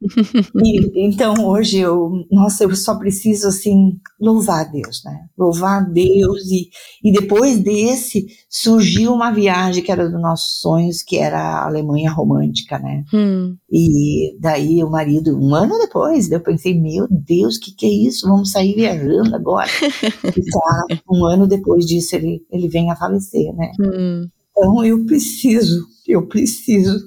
e, então hoje eu, nossa, eu só preciso assim louvar a Deus, né? Louvar a Deus e, e depois desse surgiu uma viagem que era dos nossos sonhos, que era a Alemanha romântica, né? Hum. E daí o marido, um ano depois, eu pensei, meu Deus, que que é isso? Vamos sair viajando agora. e tá, um ano depois disso ele, ele vem a falecer, né? Hum. Então eu preciso, eu preciso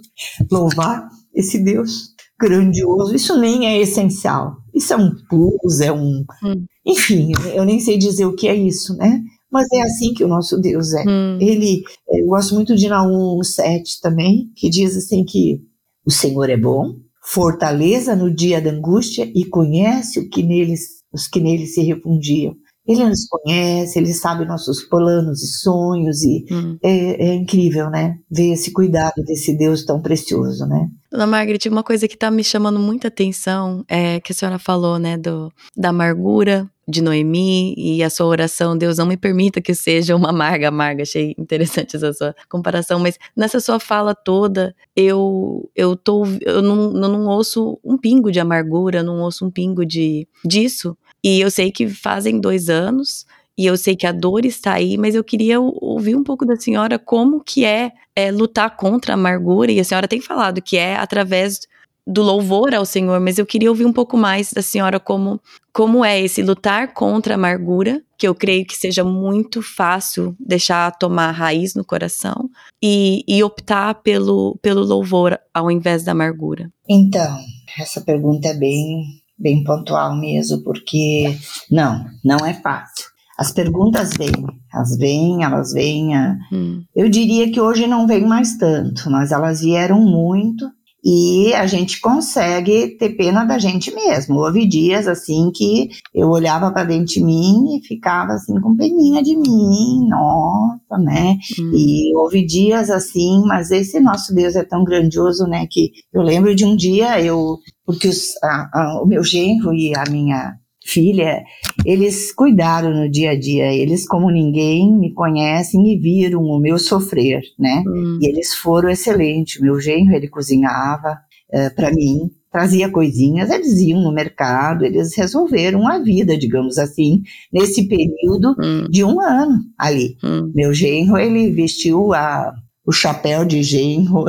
louvar esse Deus grandioso, isso nem é essencial. Isso é um plus, é um. Hum. Enfim, eu nem sei dizer o que é isso, né? Mas é assim que o nosso Deus é. Hum. Ele, eu gosto muito de Naum 7 também, que diz assim que o Senhor é bom, fortaleza no dia da angústia e conhece o que neles, os que nele se refundiam. Ele nos conhece, ele sabe nossos planos e sonhos, e hum. é, é, incrível, né? Ver esse cuidado desse Deus tão precioso, né?
Dona Margaret, uma coisa que tá me chamando muita atenção é que a senhora falou, né, do, da amargura de Noemi e a sua oração, Deus não me permita que seja uma amarga amarga. Achei interessante essa sua comparação, mas nessa sua fala toda, eu eu tô eu não, eu não ouço um pingo de amargura, não ouço um pingo de disso e eu sei que fazem dois anos e eu sei que a dor está aí, mas eu queria ouvir um pouco da senhora como que é, é, lutar contra a amargura, e a senhora tem falado que é através do louvor ao Senhor, mas eu queria ouvir um pouco mais da senhora como, como é esse lutar contra a amargura, que eu creio que seja muito fácil deixar tomar raiz no coração, e, e optar pelo, pelo louvor ao invés da amargura.
Então, essa pergunta é bem bem pontual mesmo, porque não, não é fácil. As perguntas vêm, elas vêm, elas vêm. A... Hum. Eu diria que hoje não vem mais tanto, mas elas vieram muito e a gente consegue ter pena da gente mesmo. Houve dias assim que eu olhava para dentro de mim e ficava assim com peninha de mim, nossa, né? Hum. E houve dias assim, mas esse nosso Deus é tão grandioso, né? Que eu lembro de um dia eu porque os, a, a, o meu genro e a minha filha, eles cuidaram no dia a dia. Eles, como ninguém, me conhecem e viram o meu sofrer, né? Hum. E eles foram excelentes. Meu genro, ele cozinhava uh, eh, para mim, trazia coisinhas, eles iam no mercado, eles resolveram a vida, digamos assim, nesse período hum. de um ano ali. Hum. Meu genro, ele vestiu a o chapéu de genro,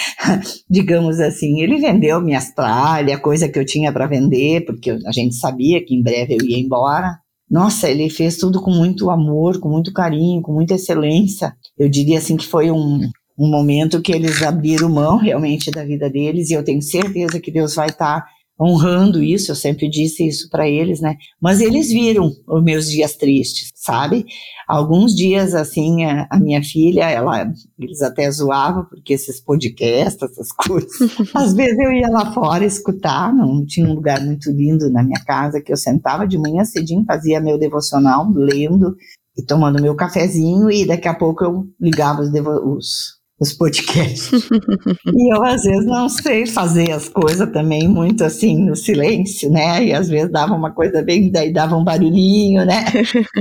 digamos assim. Ele vendeu minhas tralhas, coisa que eu tinha para vender, porque a gente sabia que em breve eu ia embora. Nossa, ele fez tudo com muito amor, com muito carinho, com muita excelência. Eu diria assim que foi um, um momento que eles abriram mão realmente da vida deles e eu tenho certeza que Deus vai estar tá honrando isso, eu sempre disse isso para eles, né? Mas eles viram os meus dias tristes, sabe? Alguns dias, assim, a, a, minha filha, ela, eles até zoavam, porque esses podcasts, essas coisas, às vezes eu ia lá fora escutar, não tinha um lugar muito lindo na minha casa, que eu sentava de manhã cedinho, fazia meu devocional, lendo e tomando meu cafezinho, e daqui a pouco eu ligava os, os os podcasts. e eu, às vezes, não sei fazer as coisas também muito assim no silêncio, né? E às vezes dava uma coisa bem, daí dava um barulhinho, né?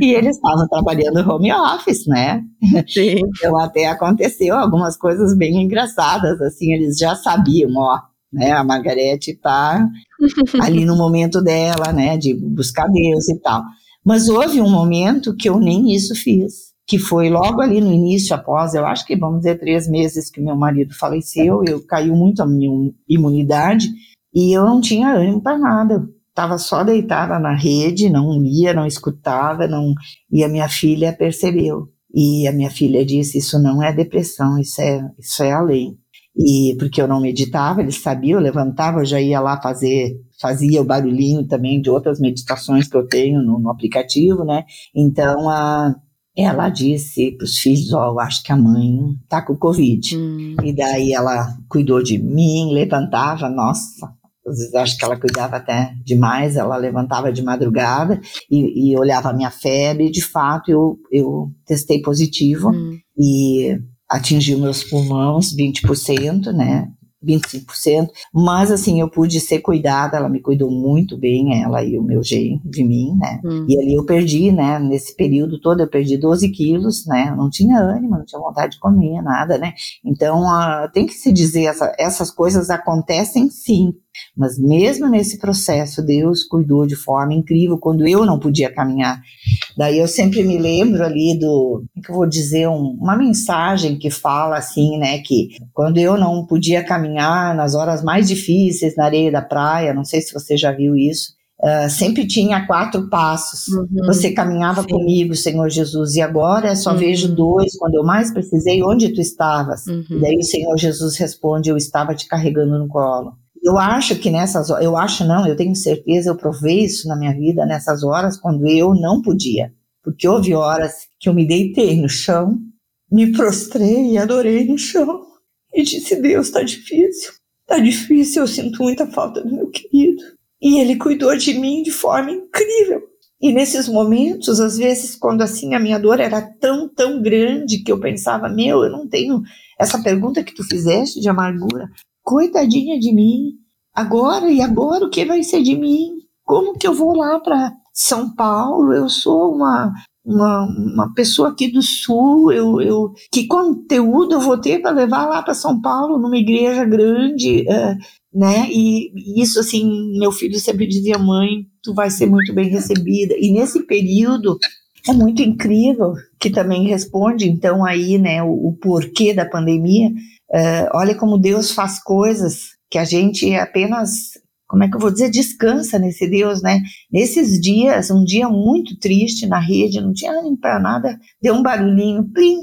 E eles estavam trabalhando home office, né? Sim. Então até aconteceu algumas coisas bem engraçadas, assim, eles já sabiam, ó, né? A Margarete tá ali no momento dela, né? De buscar Deus e tal. Mas houve um momento que eu nem isso fiz que foi logo ali no início, após, eu acho que vamos dizer, três meses que meu marido faleceu, eu caiu muito a minha imunidade e eu não tinha ânimo para nada. Estava só deitada na rede, não lia, não escutava, não. E a minha filha percebeu. E a minha filha disse: Isso não é depressão, isso é, isso é além. E porque eu não meditava, eles sabiam, eu levantava, eu já ia lá fazer, fazia o barulhinho também de outras meditações que eu tenho no, no aplicativo, né? Então, a ela disse para os filhos, ó, oh, acho que a mãe tá com Covid. Hum. E daí ela cuidou de mim, levantava, nossa, às vezes acho que ela cuidava até demais, ela levantava de madrugada e, e olhava a minha febre, e de fato eu, eu testei positivo hum. e atingiu meus pulmões 20%, né? 25%, mas assim, eu pude ser cuidada, ela me cuidou muito bem, ela e o meu genro de mim, né, uhum. e ali eu perdi, né, nesse período todo eu perdi 12 quilos, né, não tinha ânimo, não tinha vontade de comer, nada, né, então uh, tem que se dizer, essa, essas coisas acontecem sim, mas mesmo nesse processo, Deus cuidou de forma incrível quando eu não podia caminhar. Daí eu sempre me lembro ali do, como que eu vou dizer, um, uma mensagem que fala assim, né, que quando eu não podia caminhar nas horas mais difíceis na areia da praia, não sei se você já viu isso, Uh, sempre tinha quatro passos. Uhum. Você caminhava Sim. comigo, Senhor Jesus, e agora só uhum. vejo dois. Quando eu mais precisei, onde tu estavas? Uhum. E daí o Senhor Jesus responde: Eu estava te carregando no colo. Eu acho que nessas eu acho não, eu tenho certeza, eu provei isso na minha vida nessas horas quando eu não podia. Porque houve horas que eu me deitei no chão, me prostrei e adorei no chão. E disse: Deus, está difícil, está difícil, eu sinto muita falta do meu querido. E ele cuidou de mim de forma incrível. E nesses momentos, às vezes, quando assim a minha dor era tão, tão grande que eu pensava: meu, eu não tenho essa pergunta que tu fizeste de amargura, coitadinha de mim, agora e agora o que vai ser de mim? Como que eu vou lá para São Paulo? Eu sou uma, uma, uma pessoa aqui do sul, eu, eu que conteúdo eu vou ter para levar lá para São Paulo, numa igreja grande, uh, né? E, e isso assim, meu filho sempre dizia, mãe, tu vai ser muito bem recebida. E nesse período é muito incrível que também responde então aí, né, o, o porquê da pandemia, Uh, olha como Deus faz coisas que a gente apenas, como é que eu vou dizer, descansa nesse Deus, né? Nesses dias, um dia muito triste na rede, não tinha ânimo para nada, deu um barulhinho, plim,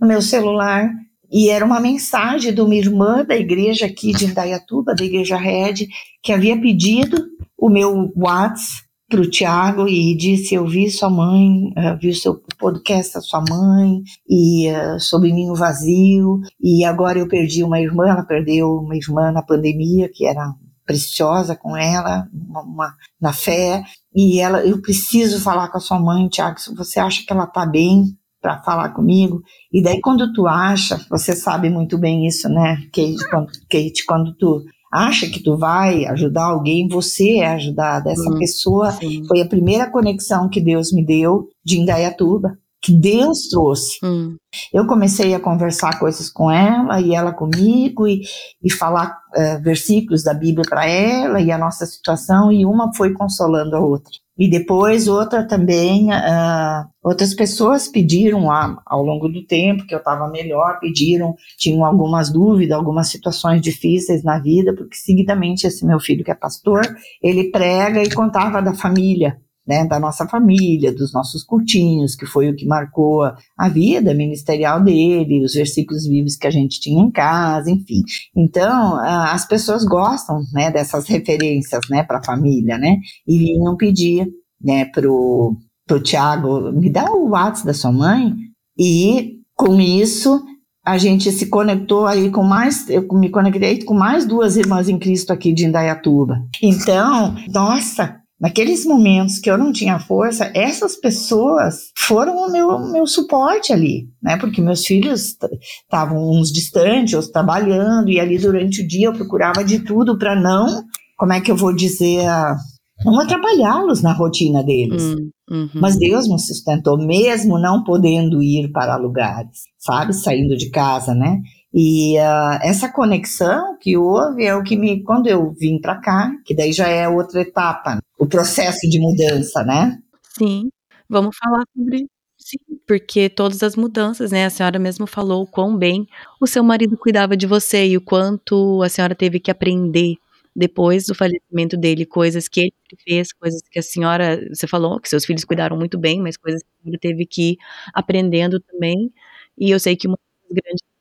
no meu celular, e era uma mensagem de uma irmã da igreja aqui de Indaiatuba, da igreja Red, que havia pedido o meu WhatsApp para o Tiago e disse: Eu vi sua mãe, uh, vi o seu podcast da sua mãe, e uh, sobre Ninho Vazio, e agora eu perdi uma irmã, ela perdeu uma irmã na pandemia, que era preciosa com ela, uma, uma, na fé, e ela, eu preciso falar com a sua mãe, Tiago, se você acha que ela está bem, para falar comigo. E daí, quando tu acha, você sabe muito bem isso, né, Kate, quando, Kate, quando tu acha que tu vai ajudar alguém, você é ajudada. Essa uhum, pessoa sim. foi a primeira conexão que Deus me deu de Indaiatuba que Deus trouxe. Hum. Eu comecei a conversar coisas com ela e ela comigo e, e falar uh, versículos da Bíblia para ela e a nossa situação e uma foi consolando a outra. E depois outra também, uh, outras pessoas pediram ao longo do tempo que eu estava melhor, pediram, tinham algumas dúvidas, algumas situações difíceis na vida, porque seguidamente esse meu filho que é pastor, ele prega e contava da família, né, da nossa família, dos nossos cultinhos, que foi o que marcou a vida ministerial dele, os versículos vivos que a gente tinha em casa, enfim. Então, as pessoas gostam, né, dessas referências, né, para a família, né, e vinham pedir, né, pro, pro Tiago, me dá o WhatsApp da sua mãe, e com isso a gente se conectou aí com mais, eu me conectei com mais duas irmãs em Cristo aqui de Indaiatuba. Então, nossa, Naqueles momentos que eu não tinha força, essas pessoas foram o meu, meu suporte ali, né? Porque meus filhos estavam uns distantes, outros trabalhando, e ali durante o dia eu procurava de tudo para não, como é que eu vou dizer, não atrapalhá-los na rotina deles. Hum, uhum. Mas Deus nos sustentou, mesmo não podendo ir para lugares, sabe? Saindo de casa, né? E uh, essa conexão que houve é o que me, quando eu vim para cá, que daí já é outra etapa, o processo de mudança, né?
Sim, vamos falar sobre sim, porque todas as mudanças, né? A senhora mesmo falou o quão bem o seu marido cuidava de você e o quanto a senhora teve que aprender depois do falecimento dele, coisas que ele fez, coisas que a senhora, você falou que seus filhos cuidaram muito bem, mas coisas que ele teve que ir aprendendo também. E eu sei que uma das grandes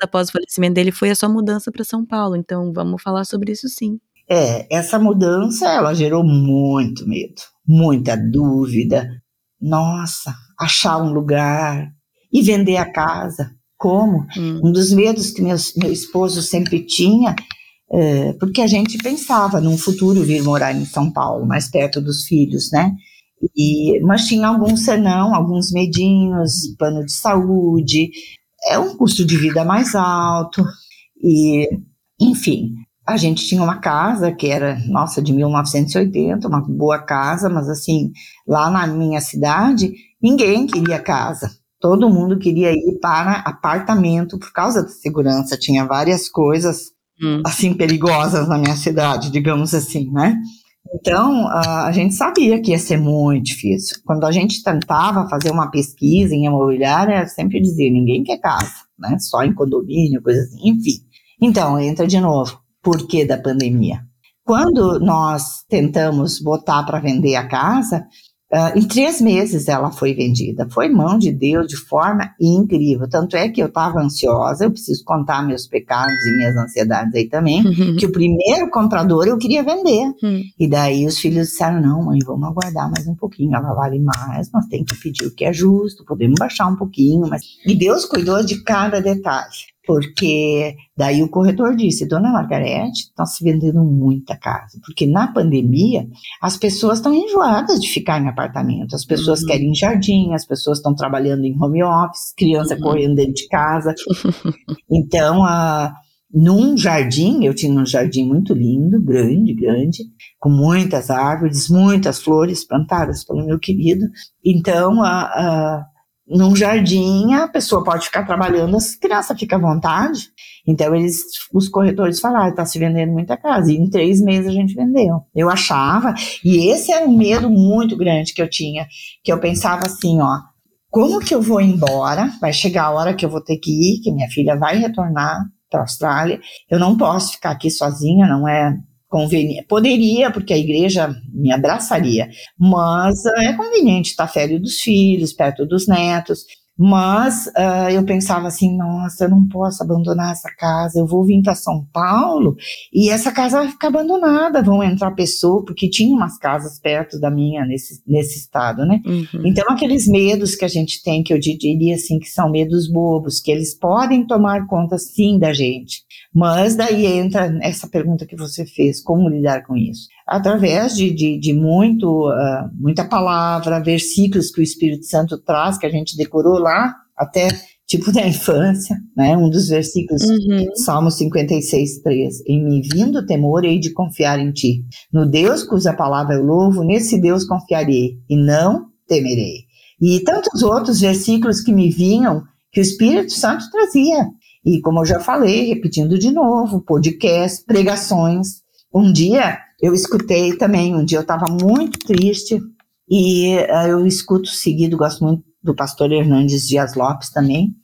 após o falecimento dele foi a sua mudança para São Paulo. Então, vamos falar sobre isso sim.
É, essa mudança, ela gerou muito medo, muita dúvida. Nossa, achar um lugar e vender a casa. Como? Hum. Um dos medos que meu, meu esposo sempre tinha, é, porque a gente pensava num futuro vir morar em São Paulo, mais perto dos filhos, né? E, mas tinha alguns senão, alguns medinhos, plano de saúde, é um custo de vida mais alto e, enfim, a gente tinha uma casa que era, nossa, de 1980, uma boa casa, mas assim, lá na minha cidade, ninguém queria casa. Todo mundo queria ir para apartamento por causa da segurança. Tinha várias coisas, hum. assim, perigosas na minha cidade, digamos assim, né? Então, a gente sabia que ia ser muito difícil. Quando a gente tentava fazer uma pesquisa em imobiliária, sempre dizia, ninguém quer casa, né? Só em condomínio, coisa assim, enfim. Então, entra de novo. Por que da pandemia? Quando nós tentamos botar para vender a casa, Uh, em três meses ela foi vendida. Foi mão de Deus de forma incrível. Tanto é que eu estava ansiosa, eu preciso contar meus pecados e minhas ansiedades aí também, uhum. que o primeiro comprador eu queria vender. Uhum. E daí os filhos disseram: não, mãe, vamos aguardar mais um pouquinho, ela vale mais, nós temos que pedir o que é justo, podemos baixar um pouquinho. Mas... E Deus cuidou de cada detalhe porque daí o corretor disse, Dona Margarete, está se vendendo muita casa, porque na pandemia as pessoas estão enjoadas de ficar em apartamento, as pessoas uhum. querem jardim, as pessoas estão trabalhando em home office, criança uhum. correndo dentro de casa, então a num jardim, eu tinha um jardim muito lindo, grande, grande, com muitas árvores, muitas flores plantadas pelo meu querido. Então, a, a num jardim, a pessoa pode ficar trabalhando, as crianças ficam à vontade. Então, eles, os corretores falaram, está se vendendo muita casa. E em três meses a gente vendeu. Eu achava, e esse era um medo muito grande que eu tinha, que eu pensava assim, ó, como que eu vou embora? Vai chegar a hora que eu vou ter que ir, que minha filha vai retornar para a Austrália. Eu não posso ficar aqui sozinha, não é conveniente. Poderia, porque a igreja me abraçaria, mas uh, é conveniente estar férias dos filhos, perto dos netos. Mas uh, eu pensava assim, nossa, eu não posso abandonar essa casa, eu vou vir para São Paulo e essa casa vai ficar abandonada, vão entrar pessoas, porque tinha umas casas perto da minha nesse, nesse estado, né? Uhum. Então, aqueles medos que a gente tem, que eu diria assim, que são medos bobos, que eles podem tomar conta sim da gente. Mas daí entra essa pergunta que você fez, como lidar com isso? Através de, de, de muito, uh, muita palavra, versículos que o Espírito Santo traz, que a gente decorou lá, até tipo da infância, né? Um dos versículos, uhum. Salmo 56, 3. Em me vindo temor, hei de confiar em ti. No Deus cuja palavra eu louvo, nesse Deus confiarei, e não temerei. E tantos outros versículos que me vinham, que o Espírito Santo trazia. E como eu já falei, repetindo de novo, podcast, pregações. Um dia eu escutei também, um dia eu estava muito triste, e uh, eu escuto seguido, gosto muito do pastor Hernandes Dias Lopes também.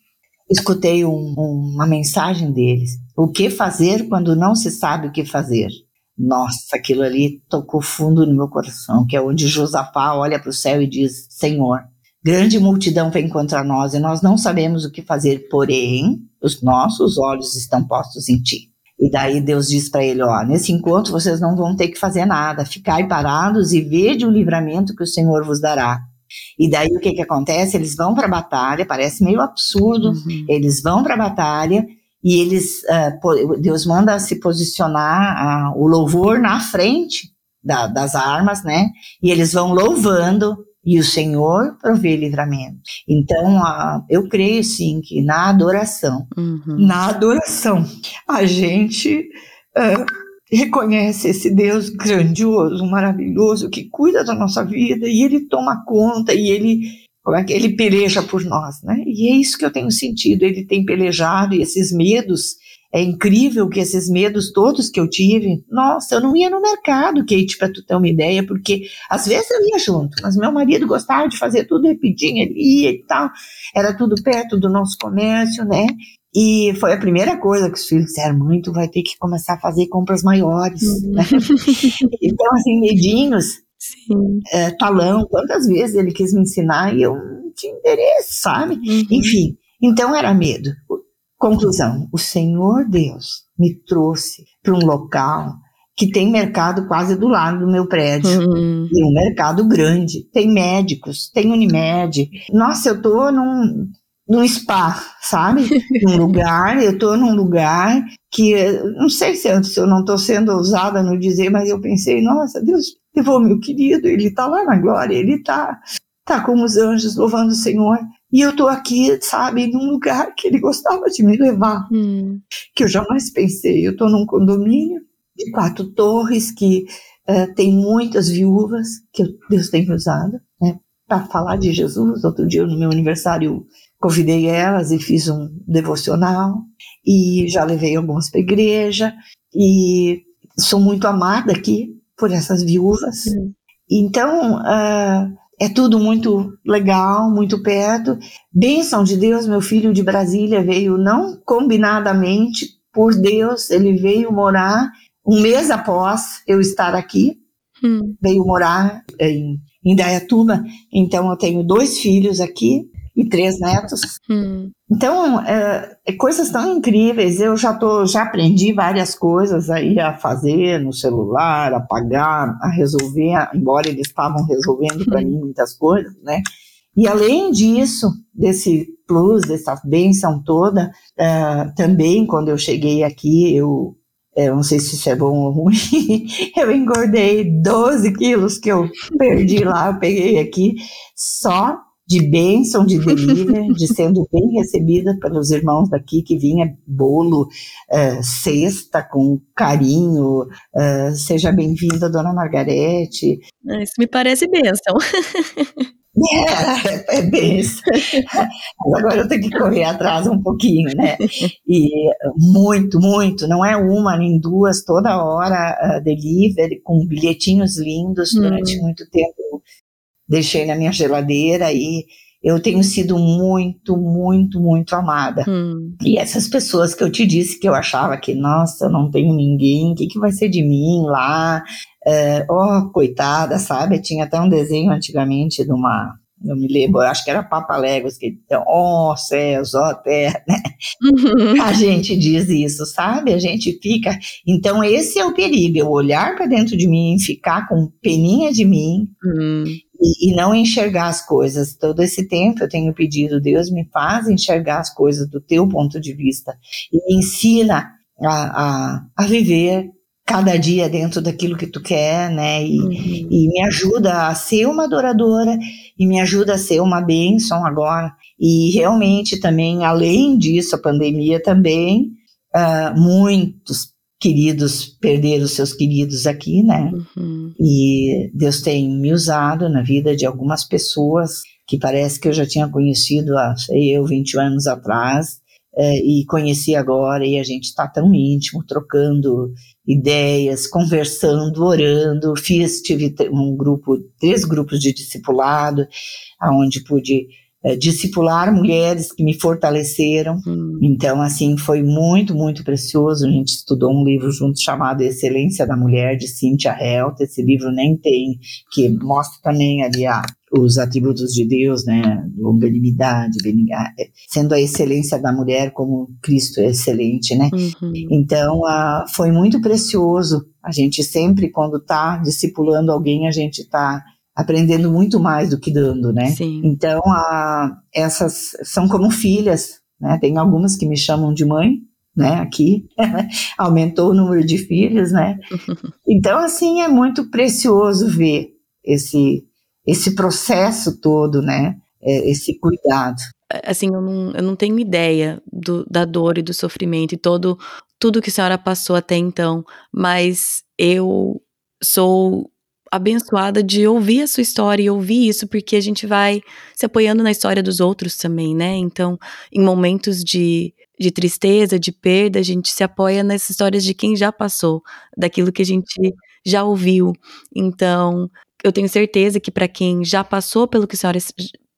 Escutei um, um, uma mensagem deles. O que fazer quando não se sabe o que fazer? Nossa, aquilo ali tocou fundo no meu coração, que é onde Josafá olha para o céu e diz: Senhor, grande multidão vem contra nós e nós não sabemos o que fazer, porém, os nossos olhos estão postos em ti. E daí Deus diz para ele: Ó, nesse encontro vocês não vão ter que fazer nada, ficai parados e vede o livramento que o Senhor vos dará. E daí o que que acontece? Eles vão para a batalha, parece meio absurdo, uhum. eles vão para a batalha e eles, uh, Deus manda se posicionar uh, o louvor na frente da, das armas, né? E eles vão louvando e o Senhor provê livramento. Então, uh, eu creio sim que na adoração, uhum. na adoração, a gente reconhece esse Deus grandioso, maravilhoso, que cuida da nossa vida e ele toma conta e ele como é que ele peleja por nós, né? E é isso que eu tenho sentido, ele tem pelejado e esses medos, é incrível que esses medos todos que eu tive, nossa, eu não ia no mercado, Kate, para tu ter uma ideia, porque às vezes eu ia junto, mas meu marido gostava de fazer tudo rapidinho, ele ia e tal, era tudo perto do nosso comércio, né? E foi a primeira coisa que os filhos disseram, mãe, tu vai ter que começar a fazer compras maiores. Uhum. Né? então, assim, medinhos, é, talão, quantas vezes ele quis me ensinar e eu não tinha interesse, sabe? Uhum. Enfim, então era medo. Conclusão, o Senhor Deus me trouxe para um local que tem mercado quase do lado do meu prédio. Uhum. E um mercado grande. Tem médicos, tem Unimed. Nossa, eu tô num num spa, sabe? num lugar, eu estou num lugar que, não sei se, se eu não estou sendo ousada no dizer, mas eu pensei, nossa, Deus levou meu querido, ele está lá na glória, ele está tá com os anjos louvando o Senhor. E eu estou aqui, sabe, num lugar que ele gostava de me levar, hum. que eu jamais pensei. Eu estou num condomínio de quatro torres que uh, tem muitas viúvas que Deus tem usado, né, para falar de Jesus. Outro dia, no meu aniversário, convidei elas e fiz um devocional e já levei algumas para igreja e sou muito amada aqui por essas viúvas. Uhum. Então, uh, é tudo muito legal, muito perto. Bênção de Deus, meu filho de Brasília veio não combinadamente, por Deus, ele veio morar um mês após eu estar aqui. Hum. Veio morar em Indaiatuba. Então, eu tenho dois filhos aqui e três netos. Hum. Então, é, é, coisas tão incríveis. Eu já tô, já aprendi várias coisas aí a fazer no celular, a pagar, a resolver, embora eles estavam resolvendo para hum. mim muitas coisas, né? E além disso, desse plus, dessa benção toda, uh, também quando eu cheguei aqui, eu, eu não sei se isso é bom ou ruim, eu engordei 12 quilos que eu perdi lá, eu peguei aqui, só de bênção, de delivery, de sendo bem recebida pelos irmãos daqui, que vinha bolo, uh, cesta com carinho, uh, seja bem-vinda, dona Margarete.
Ah, isso me parece bênção.
É, é benção. Mas agora eu tenho que correr atrás um pouquinho, né? E muito, muito, não é uma nem duas, toda hora uh, delivery, com bilhetinhos lindos durante hum. muito tempo deixei na minha geladeira e eu tenho sido muito, muito, muito amada. Hum. E essas pessoas que eu te disse que eu achava que, nossa, não tenho ninguém, o que, que vai ser de mim lá? É, oh, coitada, sabe? Tinha até um desenho antigamente de uma eu me lembro, acho que era Papa Legos, que então, ó céus, ó terra, né? Uhum. A gente diz isso, sabe? A gente fica. Então, esse é o perigo, eu olhar para dentro de mim, ficar com peninha de mim uhum. e, e, não enxergar as coisas. Todo esse tempo eu tenho pedido, Deus me faz enxergar as coisas do teu ponto de vista e me ensina a, a, a viver cada dia dentro daquilo que tu quer, né? E, uhum. e, me ajuda a ser uma adoradora e me ajuda a ser uma bênção agora. E realmente também, além disso, a pandemia também, uh, muitos queridos perderam seus queridos aqui, né? Uhum. E Deus tem me usado na vida de algumas pessoas que parece que eu já tinha conhecido há, sei eu, 20 anos atrás, é, e conheci agora, e a gente está tão íntimo, trocando ideias, conversando, orando. Fiz, tive um grupo, três grupos de discipulado, aonde pude é, discipular mulheres que me fortaleceram. Hum. Então, assim, foi muito, muito precioso. A gente estudou um livro junto chamado Excelência da Mulher, de Cynthia Helt. Esse livro nem tem, que mostra também ali a, os atributos de Deus, né, longanimidade, benignidade, sendo a excelência da mulher como Cristo é excelente, né? Uhum. Então, uh, foi muito precioso. A gente sempre, quando está discipulando alguém, a gente está aprendendo muito mais do que dando, né? Sim. Então, uh, essas são como filhas, né? Tem algumas que me chamam de mãe, né? Aqui aumentou o número de filhos, né? Então, assim, é muito precioso ver esse esse processo todo, né? É, esse cuidado.
Assim, eu não, eu não tenho ideia do, da dor e do sofrimento e todo tudo que a senhora passou até então, mas eu sou abençoada de ouvir a sua história e ouvir isso, porque a gente vai se apoiando na história dos outros também, né? Então, em momentos de, de tristeza, de perda, a gente se apoia nas histórias de quem já passou, daquilo que a gente já ouviu. Então, eu tenho certeza que para quem já passou pelo que a senhora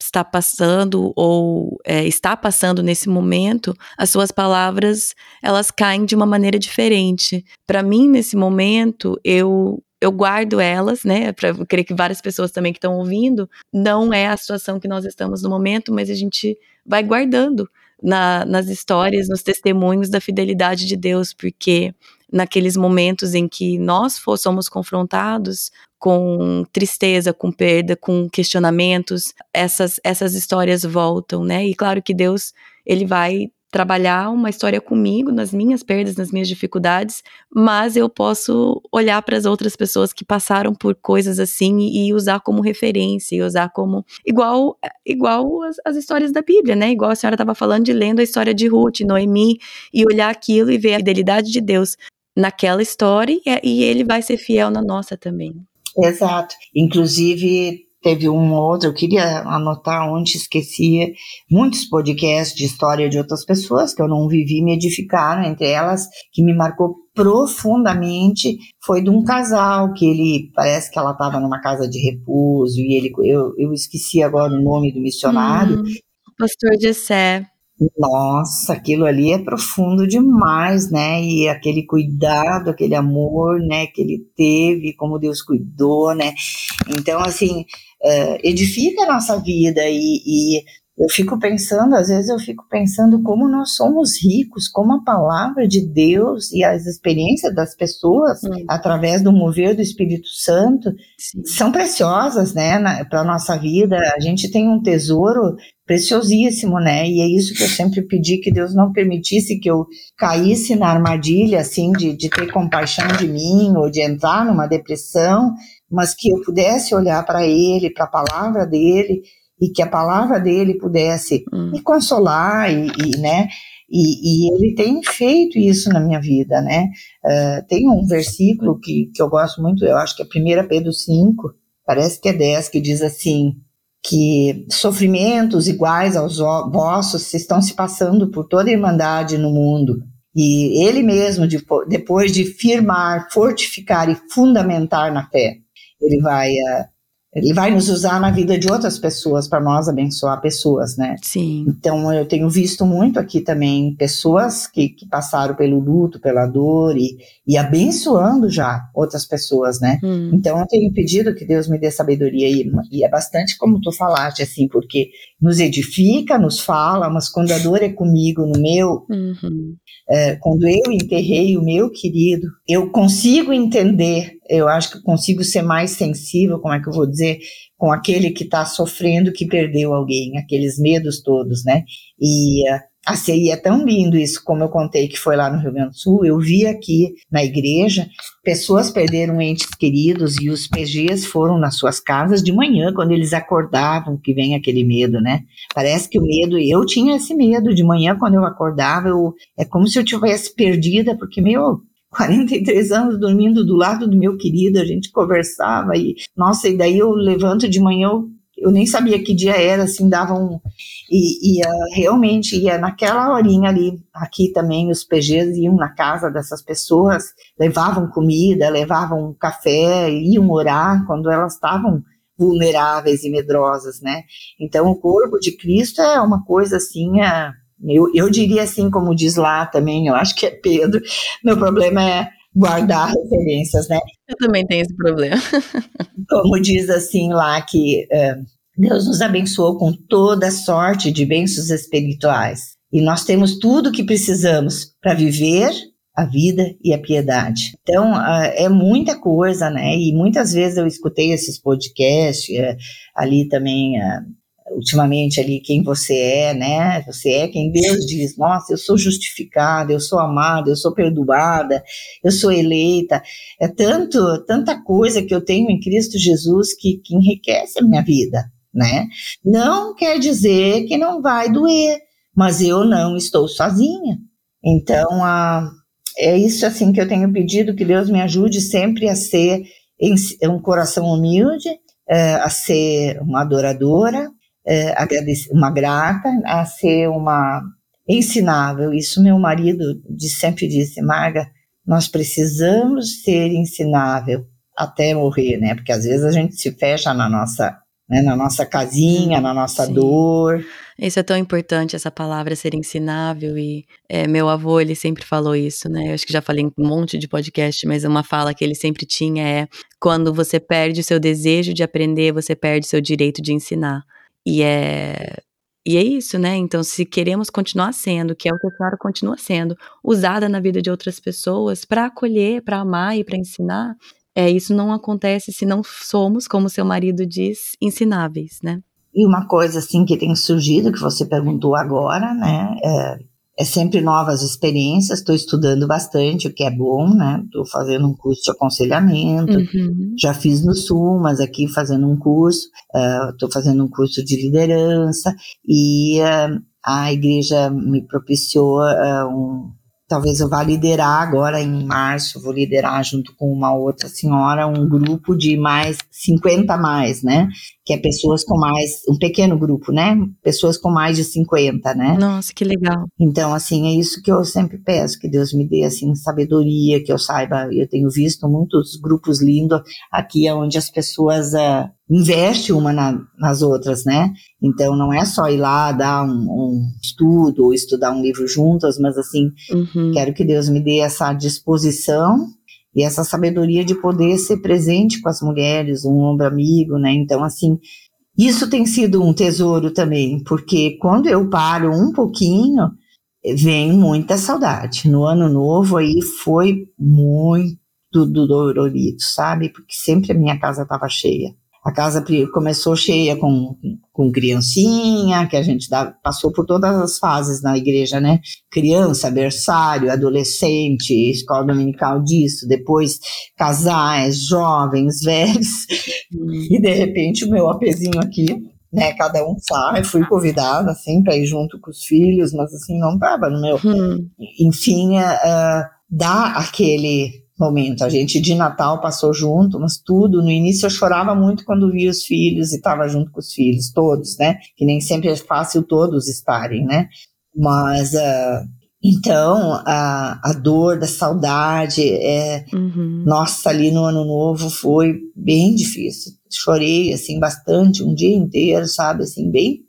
está passando ou é, está passando nesse momento, as suas palavras elas caem de uma maneira diferente. Para mim, nesse momento, eu eu guardo elas, né? Para creio que várias pessoas também que estão ouvindo, não é a situação que nós estamos no momento, mas a gente vai guardando na, nas histórias, nos testemunhos da fidelidade de Deus, porque naqueles momentos em que nós somos confrontados com tristeza, com perda, com questionamentos, essas, essas histórias voltam, né? E claro que Deus, ele vai trabalhar uma história comigo, nas minhas perdas, nas minhas dificuldades, mas eu posso olhar para as outras pessoas que passaram por coisas assim e, usar como referência, e usar como igual igual as, as histórias da Bíblia, né? Igual a senhora estava falando de lendo a história de Ruth, Noemi e olhar aquilo e ver a fidelidade de Deus naquela história e, e ele vai ser fiel na nossa também.
Exato. Inclusive, teve um outro, eu queria anotar onde esquecia, muitos podcasts de história de outras pessoas que eu não vivi me edificaram, entre elas, que me marcou profundamente, foi de um casal que ele, parece que ela estava numa casa de repouso, e ele, eu, eu esqueci agora o nome do missionário. Hum,
pastor Jessé.
Nossa, aquilo ali é profundo demais, né? E aquele cuidado, aquele amor, né, que ele teve, como Deus cuidou, né? Então, assim, uh, edifica a nossa vida e, e eu fico pensando, às vezes eu fico pensando como nós somos ricos, como a palavra de Deus e as experiências das pessoas hum. através do mover do Espírito Santo Sim. são preciosas, né, para a nossa vida. A gente tem um tesouro preciosíssimo, né? E é isso que eu sempre pedi que Deus não permitisse que eu caísse na armadilha, assim, de, de ter compaixão de mim ou de entrar numa depressão, mas que eu pudesse olhar para Ele, para a palavra dele e que a palavra dele pudesse hum. me consolar e, e né, e, e, ele tem feito isso na minha vida, né? Uh, tem um versículo que, que eu gosto muito, eu acho que é 1 Pedro 5, parece que é 10, que diz assim, que sofrimentos iguais aos vossos estão se passando por toda a irmandade no mundo. E ele mesmo, depois de firmar, fortificar e fundamentar na fé, ele vai uh, ele vai nos usar na vida de outras pessoas para nós abençoar pessoas, né?
Sim.
Então eu tenho visto muito aqui também pessoas que, que passaram pelo luto, pela dor e, e abençoando já outras pessoas, né? Hum. Então eu tenho pedido que Deus me dê sabedoria e, e é bastante como tu falaste, assim, porque nos edifica, nos fala, mas quando a dor é comigo, no meu, uhum. é, quando eu enterrei o meu querido, eu consigo entender eu acho que consigo ser mais sensível, como é que eu vou dizer, com aquele que está sofrendo que perdeu alguém, aqueles medos todos, né? E uh, Assim, é tão lindo isso, como eu contei que foi lá no Rio Grande do Sul. Eu vi aqui na igreja, pessoas perderam entes queridos e os PGs foram nas suas casas de manhã, quando eles acordavam, que vem aquele medo, né? Parece que o medo, eu tinha esse medo de manhã, quando eu acordava, eu, é como se eu tivesse perdida, porque, meu, 43 anos dormindo do lado do meu querido, a gente conversava e, nossa, e daí eu levanto de manhã, eu eu nem sabia que dia era, assim, davam. E, ia, realmente ia naquela horinha ali, aqui também os PGs iam na casa dessas pessoas, levavam comida, levavam café, iam orar quando elas estavam vulneráveis e medrosas, né? Então, o corpo de Cristo é uma coisa assim, é, eu, eu diria assim, como diz lá também, eu acho que é Pedro, meu problema é guardar referências, né?
Eu também tenho esse problema.
Como diz assim lá que uh, Deus nos abençoou com toda sorte de bênçãos espirituais e nós temos tudo o que precisamos para viver a vida e a piedade. Então, uh, é muita coisa, né? E muitas vezes eu escutei esses podcasts, uh, ali também ultimamente ali quem você é, né? Você é quem Deus diz, nossa, eu sou justificada, eu sou amada, eu sou perdoada, eu sou eleita. É tanto, tanta coisa que eu tenho em Cristo Jesus que, que enriquece a minha vida, né? Não quer dizer que não vai doer, mas eu não estou sozinha. Então, a, é isso assim que eu tenho pedido, que Deus me ajude sempre a ser um coração humilde, é, a ser uma adoradora, é, uma grata, a ser uma ensinável. Isso meu marido de, sempre disse, Marga, nós precisamos ser ensinável até morrer, né? Porque às vezes a gente se fecha na nossa, né, na nossa casinha, na nossa Sim. dor.
Isso é tão importante, essa palavra ser ensinável, e é, meu avô, ele sempre falou isso, né, eu acho que já falei em um monte de podcast, mas uma fala que ele sempre tinha é, quando você perde o seu desejo de aprender, você perde o seu direito de ensinar. E é, e é isso, né? Então, se queremos continuar sendo, que é o que a senhora continua sendo, usada na vida de outras pessoas para acolher, para amar e para ensinar, é, isso não acontece se não somos, como seu marido diz, ensináveis, né?
E uma coisa assim que tem surgido, que você perguntou agora, né? É, é sempre novas experiências, estou estudando bastante, o que é bom, né? Estou fazendo um curso de aconselhamento, uhum. já fiz no Sul, mas aqui fazendo um curso, estou uh, fazendo um curso de liderança e uh, a igreja me propiciou uh, um, talvez eu vá liderar agora em março, vou liderar junto com uma outra senhora um grupo de mais 50 mais, né? Que é pessoas com mais, um pequeno grupo, né? Pessoas com mais de 50, né?
Nossa, que legal.
Então, assim, é isso que eu sempre peço, que Deus me dê, assim, sabedoria, que eu saiba, eu tenho visto muitos grupos lindos aqui, onde as pessoas uh, investe uma na, nas outras, né? Então não é só ir lá dar um, um estudo ou estudar um livro juntas, mas assim, uhum. quero que Deus me dê essa disposição e essa sabedoria de poder ser presente com as mulheres, um ombro amigo, né? Então assim, isso tem sido um tesouro também, porque quando eu paro um pouquinho, vem muita saudade. No ano novo aí foi muito dolorido, sabe? Porque sempre a minha casa estava cheia. A casa começou cheia com, com criancinha, que a gente dá, passou por todas as fases na igreja, né? Criança, berçário, adolescente, escola dominical disso, depois casais, jovens, velhos. E de repente o meu apezinho aqui, né? Cada um sai, fui convidada assim para ir junto com os filhos, mas assim não tava no meu. Hum. Enfim, uh, dá aquele momento. A gente de Natal passou junto, mas tudo. No início eu chorava muito quando via os filhos e estava junto com os filhos, todos, né? Que nem sempre é fácil todos estarem, né? Mas uh, então a, a dor da saudade, é, uhum. nossa, ali no ano novo foi bem difícil. Chorei assim bastante um dia inteiro, sabe? Assim, bem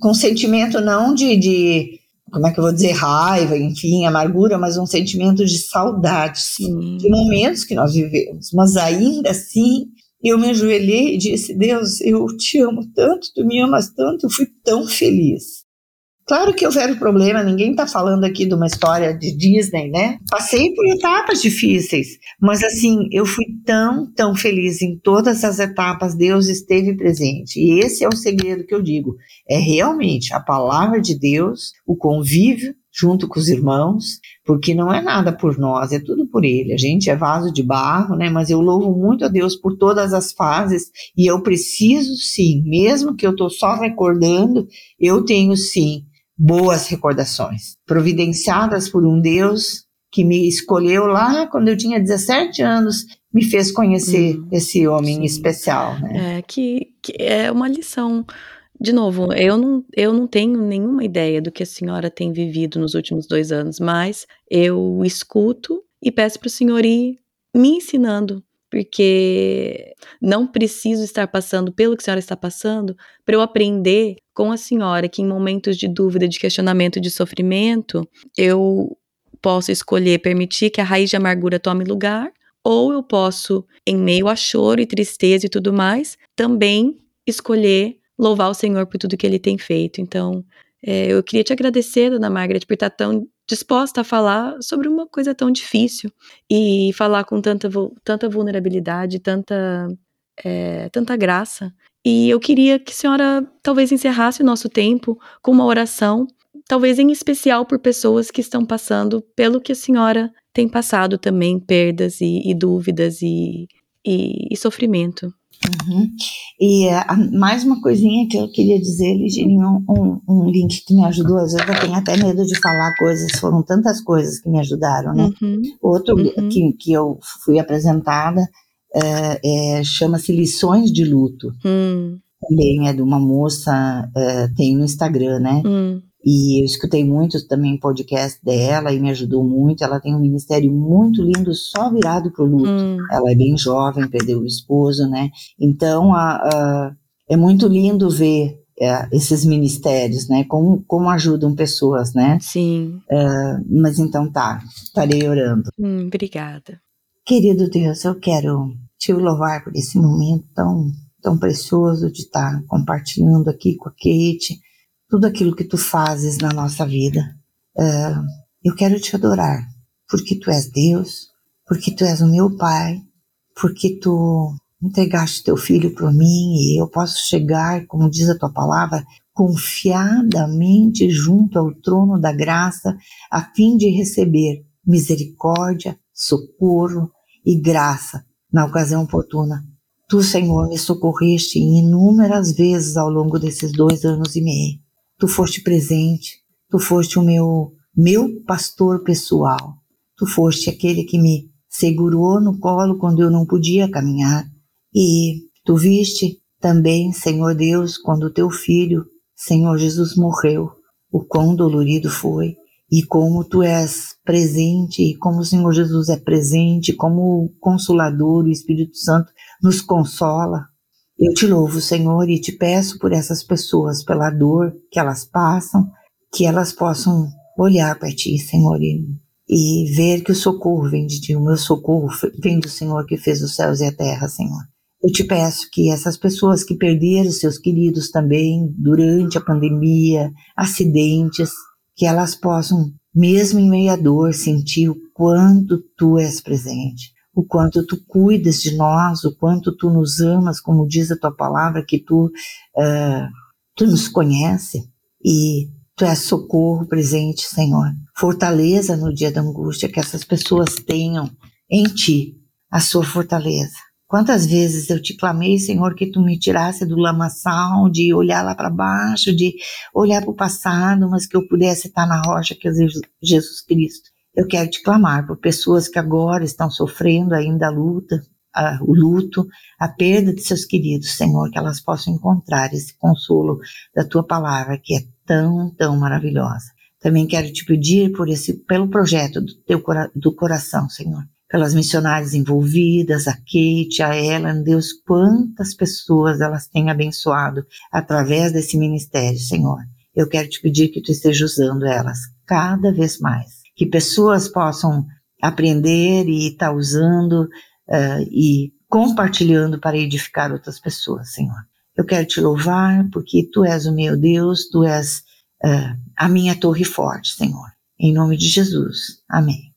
com sentimento não de, de como é que eu vou dizer, raiva, enfim, amargura, mas um sentimento de saudade, sim, de momentos que nós vivemos. Mas ainda assim, eu me ajoelhei e disse: Deus, eu te amo tanto, tu me amas tanto, eu fui tão feliz. Claro que houveram problema, ninguém está falando aqui de uma história de Disney, né? Passei por etapas difíceis, mas assim, eu fui tão, tão feliz em todas as etapas, Deus esteve presente. E esse é o segredo que eu digo: é realmente a palavra de Deus, o convívio junto com os irmãos, porque não é nada por nós, é tudo por Ele. A gente é vaso de barro, né? Mas eu louvo muito a Deus por todas as fases e eu preciso sim, mesmo que eu estou só recordando, eu tenho sim boas recordações, providenciadas por um Deus que me escolheu lá quando eu tinha 17 anos, me fez conhecer hum, esse homem sim. especial. Né?
É, que, que é uma lição. De novo, eu não, eu não tenho nenhuma ideia do que a senhora tem vivido nos últimos dois anos, mas eu escuto e peço para o senhor ir me ensinando porque não preciso estar passando pelo que a senhora está passando para eu aprender com a senhora que em momentos de dúvida, de questionamento, de sofrimento, eu posso escolher permitir que a raiz de amargura tome lugar, ou eu posso, em meio a choro e tristeza e tudo mais, também escolher louvar o Senhor por tudo que ele tem feito. Então, é, eu queria te agradecer, dona Margaret, por estar tão disposta a falar sobre uma coisa tão difícil e falar com tanta, tanta vulnerabilidade, tanta, é, tanta graça. E eu queria que a senhora talvez encerrasse o nosso tempo com uma oração, talvez em especial por pessoas que estão passando pelo que a senhora tem passado também, perdas e, e dúvidas e, e, e sofrimento.
Uhum. E uh, mais uma coisinha que eu queria dizer, Ligirinho, um, um, link que me ajudou, às vezes eu tenho até medo de falar coisas, foram tantas coisas que me ajudaram, né? Uhum. Outro uhum. Que, que eu fui apresentada uh, é, chama-se Lições de Luto. Hum. Também é de uma moça, uh, tem no Instagram, né? E eu escutei muito também podcast dela e me ajudou muito. Ela tem um ministério muito lindo, só virado para o luto. Hum. Ela é bem jovem, perdeu o esposo, né? Então, a, a, é muito lindo ver é, esses ministérios, né? Como, como ajudam pessoas, né?
Sim.
É, mas então tá, estarei orando.
Hum, obrigada.
Querido Deus, eu quero te louvar por esse momento tão, tão precioso de estar compartilhando aqui com a Kate tudo aquilo que tu fazes na nossa vida. Uh, eu quero te adorar, porque tu és Deus, porque tu és o meu Pai, porque tu entregaste teu filho para mim e eu posso chegar, como diz a tua palavra, confiadamente junto ao trono da graça, a fim de receber misericórdia, socorro e graça na ocasião oportuna. Tu, Senhor, me socorreste inúmeras vezes ao longo desses dois anos e meio tu foste presente, tu foste o meu, meu pastor pessoal, tu foste aquele que me segurou no colo quando eu não podia caminhar, e tu viste também, Senhor Deus, quando teu filho, Senhor Jesus, morreu, o quão dolorido foi, e como tu és presente, e como o Senhor Jesus é presente, como o Consolador, o Espírito Santo, nos consola, eu te louvo, Senhor, e te peço por essas pessoas, pela dor que elas passam, que elas possam olhar para ti, Senhor, e, e ver que o socorro vem de ti, o meu socorro vem do Senhor que fez os céus e a terra, Senhor. Eu te peço que essas pessoas que perderam seus queridos também durante a pandemia, acidentes, que elas possam, mesmo em meio à dor, sentir o quanto tu és presente o quanto tu cuidas de nós, o quanto tu nos amas, como diz a tua palavra, que tu, uh, tu nos conhece e tu és socorro presente, Senhor. Fortaleza no dia da angústia, que essas pessoas tenham em ti a sua fortaleza. Quantas vezes eu te clamei, Senhor, que tu me tirasse do lamaçal, de olhar lá para baixo, de olhar para o passado, mas que eu pudesse estar na rocha que é Jesus Cristo. Eu quero te clamar por pessoas que agora estão sofrendo ainda a luta, a, o luto, a perda de seus queridos, Senhor, que elas possam encontrar esse consolo da tua palavra que é tão, tão maravilhosa. Também quero te pedir por esse, pelo projeto do teu do coração, Senhor, pelas missionárias envolvidas, a Kate, a Ellen, Deus, quantas pessoas elas têm abençoado através desse ministério, Senhor. Eu quero te pedir que tu esteja usando elas cada vez mais que pessoas possam aprender e estar tá usando uh, e compartilhando para edificar outras pessoas, Senhor. Eu quero te louvar porque tu és o meu Deus, tu és uh, a minha torre forte, Senhor. Em nome de Jesus. Amém.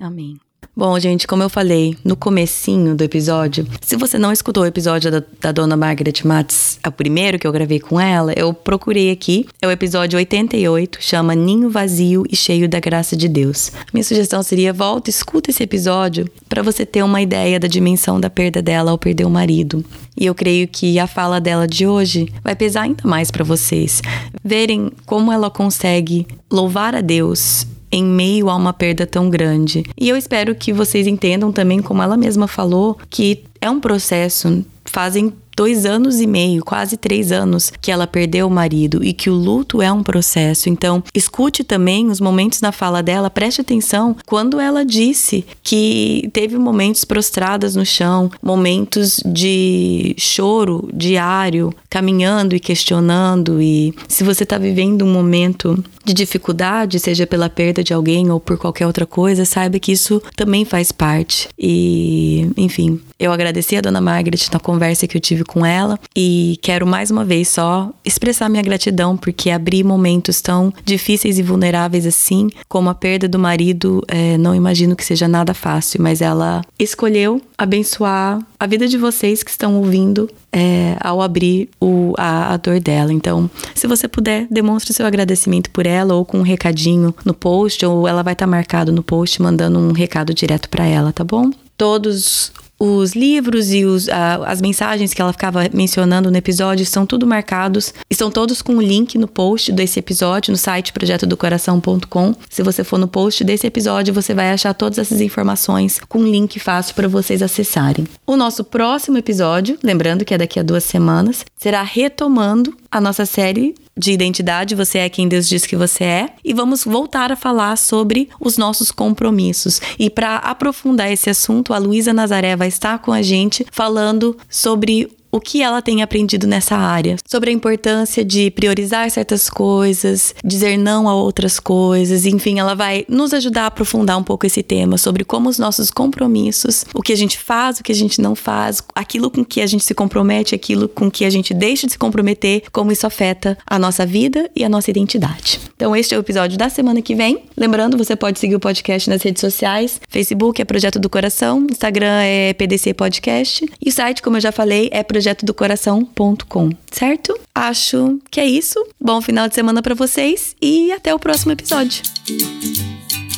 Amém. Bom, gente, como eu falei no comecinho do episódio, se você não escutou o episódio da, da dona Margaret Matz, é o primeiro que eu gravei com ela, eu procurei aqui. É o episódio 88, chama Ninho Vazio e Cheio da Graça de Deus. Minha sugestão seria volta, escuta esse episódio para você ter uma ideia da dimensão da perda dela ao perder o marido. E eu creio que a fala dela de hoje vai pesar ainda mais para vocês. Verem como ela consegue louvar a Deus em meio a uma perda tão grande. E eu espero que vocês entendam também, como ela mesma falou, que é um processo. Fazem dois anos e meio, quase três anos, que ela perdeu o marido e que o luto é um processo. Então, escute também os momentos na fala dela, preste atenção quando ela disse que teve momentos prostradas no chão, momentos de choro diário, caminhando e questionando. E se você está vivendo um momento de dificuldade, seja pela perda de alguém ou por qualquer outra coisa, saiba que isso também faz parte. E, enfim, eu agradeci a dona Margaret na conversa que eu tive com ela e quero mais uma vez só expressar minha gratidão porque abrir momentos tão difíceis e vulneráveis assim, como a perda do marido, é, não imagino que seja nada fácil, mas ela escolheu abençoar a vida de vocês que estão ouvindo é, ao abrir o, a, a, dor dela. Então, se você puder, demonstre seu agradecimento por ela ou com um recadinho no post, ou ela vai estar tá marcado no post mandando um recado direto para ela, tá bom? Todos os livros e os, as mensagens que ela ficava mencionando no episódio são tudo marcados. Estão todos com o link no post desse episódio, no site projetodocoração.com. Se você for no post desse episódio, você vai achar todas essas informações com um link fácil para vocês acessarem. O nosso próximo episódio, lembrando que é daqui a duas semanas, será retomando a nossa série de identidade, você é quem Deus diz que você é, e vamos voltar a falar sobre os nossos compromissos. E para aprofundar esse assunto, a Luísa Nazaré vai estar com a gente falando sobre o que ela tem aprendido nessa área, sobre a importância de priorizar certas coisas, dizer não a outras coisas, enfim, ela vai nos ajudar a aprofundar um pouco esse tema sobre como os nossos compromissos, o que a gente faz, o que a gente não faz, aquilo com que a gente se compromete, aquilo com que a gente deixa de se comprometer, como isso afeta a nossa vida e a nossa identidade. Então, este é o episódio da semana que vem. Lembrando, você pode seguir o podcast nas redes sociais: Facebook é Projeto do Coração, Instagram é PDC Podcast e o site, como eu já falei, é Projeto projetodocoração.com, certo? Acho que é isso. Bom final de semana para vocês e até o próximo episódio.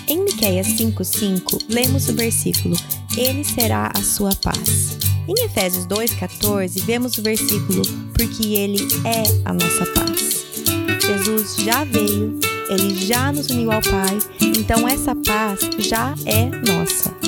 Em Miqueias 5:5, lemos o versículo: Ele será a sua paz. Em Efésios 2:14, vemos o versículo: Porque ele é a nossa paz. Jesus já veio, ele já nos uniu ao Pai, então essa paz já é nossa.